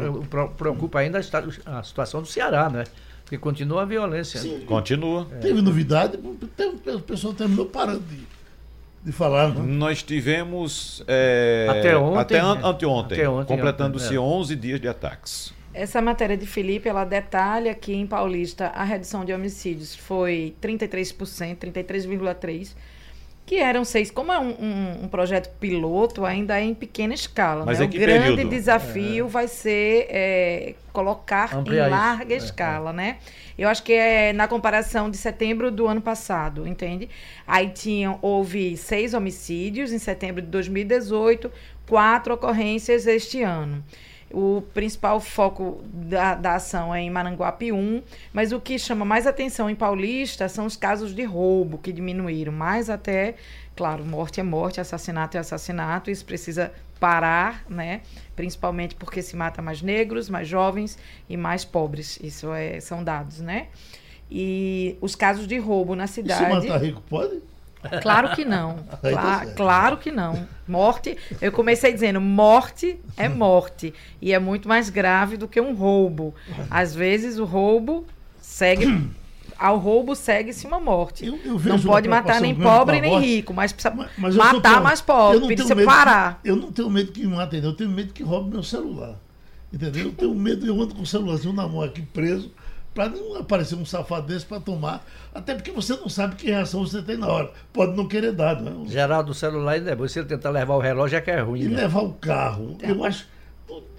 Speaker 4: preocupa ainda a, situação do Ceará, né? Porque continua a violência.
Speaker 3: Sim, continua.
Speaker 2: É. Teve novidade, o pessoal terminou parando de, de falar. Não?
Speaker 3: Nós tivemos. É,
Speaker 4: até ontem.
Speaker 3: Até an, anteontem. Completando-se é. 11 dias de ataques.
Speaker 5: Essa matéria de Felipe, ela detalha que em Paulista a redução de homicídios foi 33%, 33,3%. Que eram seis. Como é um, um, um, projeto piloto, ainda é em pequena escala.
Speaker 3: Mas
Speaker 5: né?
Speaker 3: é
Speaker 5: o grande
Speaker 3: período?
Speaker 5: desafio é. vai ser é, colocar
Speaker 4: Ampliar
Speaker 5: em larga
Speaker 4: isso.
Speaker 5: escala, né? Eu acho que é na comparação de setembro do ano passado, entende? Aí tinham, houve seis homicídios em setembro de 2018, quatro ocorrências este ano. O principal foco da, da ação é em Maranguape 1, mas o que chama mais atenção em Paulista são os casos de roubo, que diminuíram mais até, claro, morte é morte, assassinato é assassinato, isso precisa parar, né? Principalmente porque se mata mais negros, mais jovens e mais pobres. Isso é, são dados, né? E os casos de roubo na cidade.
Speaker 2: E se matar rico pode?
Speaker 5: Claro que não.
Speaker 2: Tá
Speaker 5: Cla- claro que não. Morte, eu comecei dizendo, morte é morte. E é muito mais grave do que um roubo. Às vezes o roubo segue. Ao roubo segue-se uma morte.
Speaker 2: Eu- eu
Speaker 5: não pode matar nem pobre nem
Speaker 2: morte.
Speaker 5: rico, mas precisa
Speaker 2: Mas- mas sou
Speaker 5: matar mais pobre, precisa parar.
Speaker 2: que- eu não tenho medo que me matem, não. eu tenho medo que roube meu celular. Entendeu? Eu tenho medo, eu ando com o celularzinho na mão aqui preso, para não aparecer um safado desse para tomar. Até porque você não sabe que reação você tem na hora. Pode não querer dar, não é?
Speaker 4: Geraldo, o celular ainda é bom. Se ele tentar levar o relógio, é que é ruim.
Speaker 2: E
Speaker 4: né?
Speaker 2: levar o carro. Eu acho.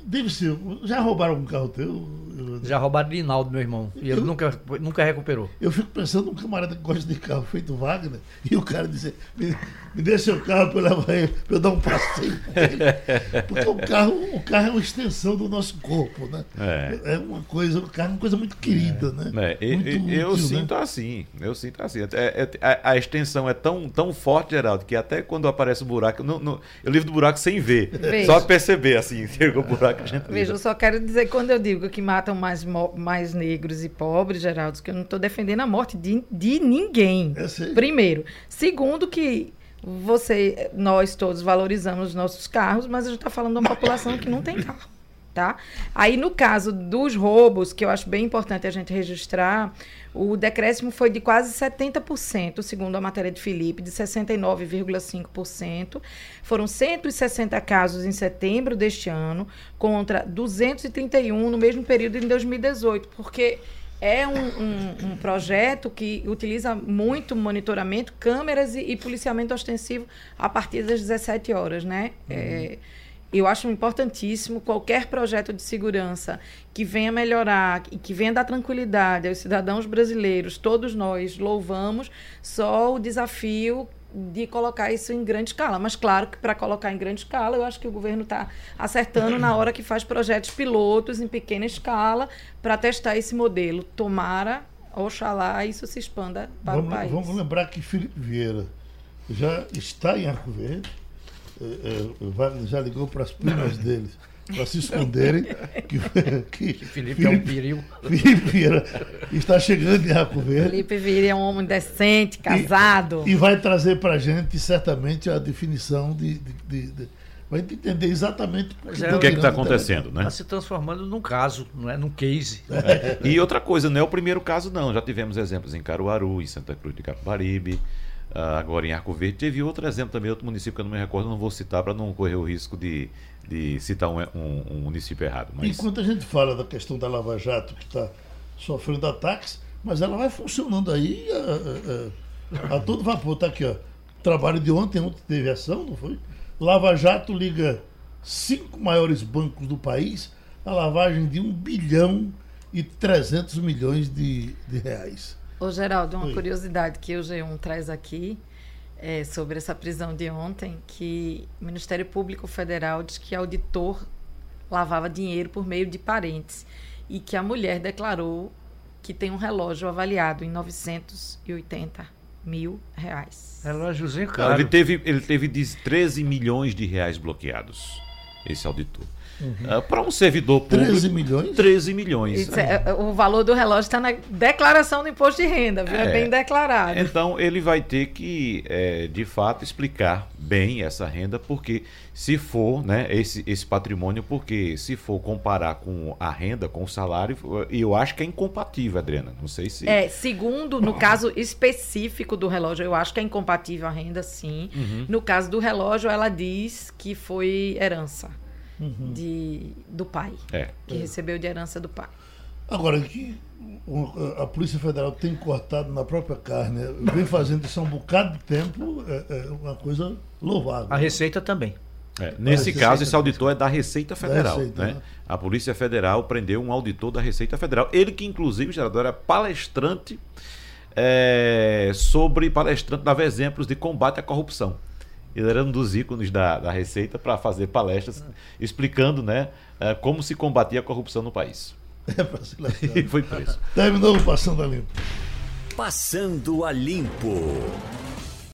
Speaker 2: Deve ser. Já roubaram algum carro teu? Eu,
Speaker 4: Já roubaram de Inaldo, meu irmão. E ele
Speaker 2: Eu-
Speaker 4: nunca, nunca recuperou.
Speaker 2: eu fico pensando num camarada que gosta de carro feito Wagner, e o cara dizer, me, me dê seu carro para eu levar ele, para eu dar um passeio com ele. Porque o carro, o carro é uma extensão do nosso corpo, né?
Speaker 3: É.
Speaker 2: uma coisa, o carro é uma coisa muito querida, né?
Speaker 3: É, e-
Speaker 2: Muito
Speaker 3: eu
Speaker 2: útil, né?
Speaker 3: sinto assim, eu sinto assim. É- é- a, a extensão é tão, tão forte, Geraldo, que até quando aparece o buraco, não- não- eu livro do buraco sem ver.
Speaker 5: Veja.
Speaker 3: Só perceber, assim, chega o buraco, a gente
Speaker 5: Veja, eu só quero dizer, quando eu digo que matam mais, mais negros e pobres, Geraldo, que eu não estou defendendo a morte de, de ninguém.
Speaker 2: Eu sei.
Speaker 5: Primeiro. Segundo, que você, nós todos valorizamos os nossos carros, mas a gente está falando de uma população que não tem carro. Tá? Aí, no caso dos roubos, que eu acho bem importante a gente registrar, o decréscimo foi de quase 70%, segundo a matéria de Felipe, de 69,5%. Foram 160 casos em setembro deste ano, contra 231 no mesmo período em 2018, porque é um, um- um projeto que utiliza muito monitoramento, câmeras e, e policiamento ostensivo a partir das 17 horas, né? É, eu acho importantíssimo qualquer projeto de segurança que venha melhorar e que venha dar tranquilidade aos cidadãos brasileiros, todos nós louvamos, só o desafio de colocar isso em grande escala. Mas claro que para colocar em grande escala, eu acho que o governo está acertando na hora que faz projetos pilotos em pequena escala para testar esse modelo. Tomara, oxalá, isso se expanda para
Speaker 2: Vamos,
Speaker 5: o país.
Speaker 2: vamos lembrar que Felipe Vieira já está em Arco Verde. É, é, o Wagner já ligou para as primas deles para se esconderem. Que, que
Speaker 4: Felipe é um perigo.
Speaker 2: Felipe Vieira está chegando em Arco Verde.
Speaker 5: Felipe Vieira é um homem decente, casado.
Speaker 2: E vai trazer para a gente, certamente, a definição de. de, de, de vai entender exatamente que
Speaker 4: é
Speaker 3: O que é que está
Speaker 2: tão querendo
Speaker 3: acontecendo, né?
Speaker 4: Está se transformando num caso, não é? Num case.
Speaker 3: E outra coisa, não é o primeiro caso, não. Já tivemos exemplos em Caruaru, em Santa Cruz de Capibaribe, agora em Arco Verde. Teve outro exemplo também, outro município que eu não me recordo, não vou citar para não correr o risco de, de citar um, um- um município errado. Mas
Speaker 2: Enquanto a gente fala da questão da Lava Jato, que está sofrendo ataques, mas ela vai funcionando aí a, a- a- a todo vapor. Está aqui, ó. Trabalho de ontem, ontem teve ação, não foi? Lava Jato liga cinco maiores bancos do país a lavagem de 1 bilhão e 300 milhões de, de reais.
Speaker 5: Ô, Geraldo, uma
Speaker 2: Oi.
Speaker 5: curiosidade que o G1 traz aqui é, sobre essa prisão de ontem, que o Ministério Público Federal diz que auditor lavava dinheiro por meio de parentes e que a mulher declarou que tem um relógio avaliado em 980 mil reais.
Speaker 4: Relógiozinho caro.
Speaker 3: ele teve, ele teve de 13 milhões de reais bloqueados, esse auditor. Para um servidor público.
Speaker 2: 13 milhões?
Speaker 3: 13 milhões.
Speaker 5: Isso é- é- o valor do relógio está na declaração do imposto de renda, viu? É,
Speaker 3: É.
Speaker 5: bem declarado.
Speaker 3: Então ele vai ter que, é, de fato, explicar bem essa renda, porque se for, né, esse, esse patrimônio, porque se for comparar com a renda, com o salário, eu acho que é incompatível, Adriana. Não sei se.
Speaker 5: É, segundo, no caso específico do relógio, eu acho que é incompatível a renda, sim.
Speaker 3: Uhum.
Speaker 5: No caso do relógio, ela diz que foi herança
Speaker 2: Uhum.
Speaker 5: de, do pai,
Speaker 3: É.
Speaker 5: que recebeu de herança do pai.
Speaker 2: Agora, que a Polícia Federal tem cortado na própria carne, vem fazendo isso há um bocado de tempo, é, é uma coisa louvável.
Speaker 4: A Receita também.
Speaker 3: É, nesse caso, esse auditor é da Receita Federal. Da Receita, né? Né? A Polícia Federal prendeu um auditor da Receita Federal. Ele que, inclusive, gerador, era palestrante é, sobre palestrante dava exemplos de combate à corrupção. Ele era um dos ícones da, da Receita para fazer palestras explicando né, é, como se combatia a corrupção no país. É
Speaker 2: E foi preso. Terminou Passando a Limpo.
Speaker 1: Passando a Limpo.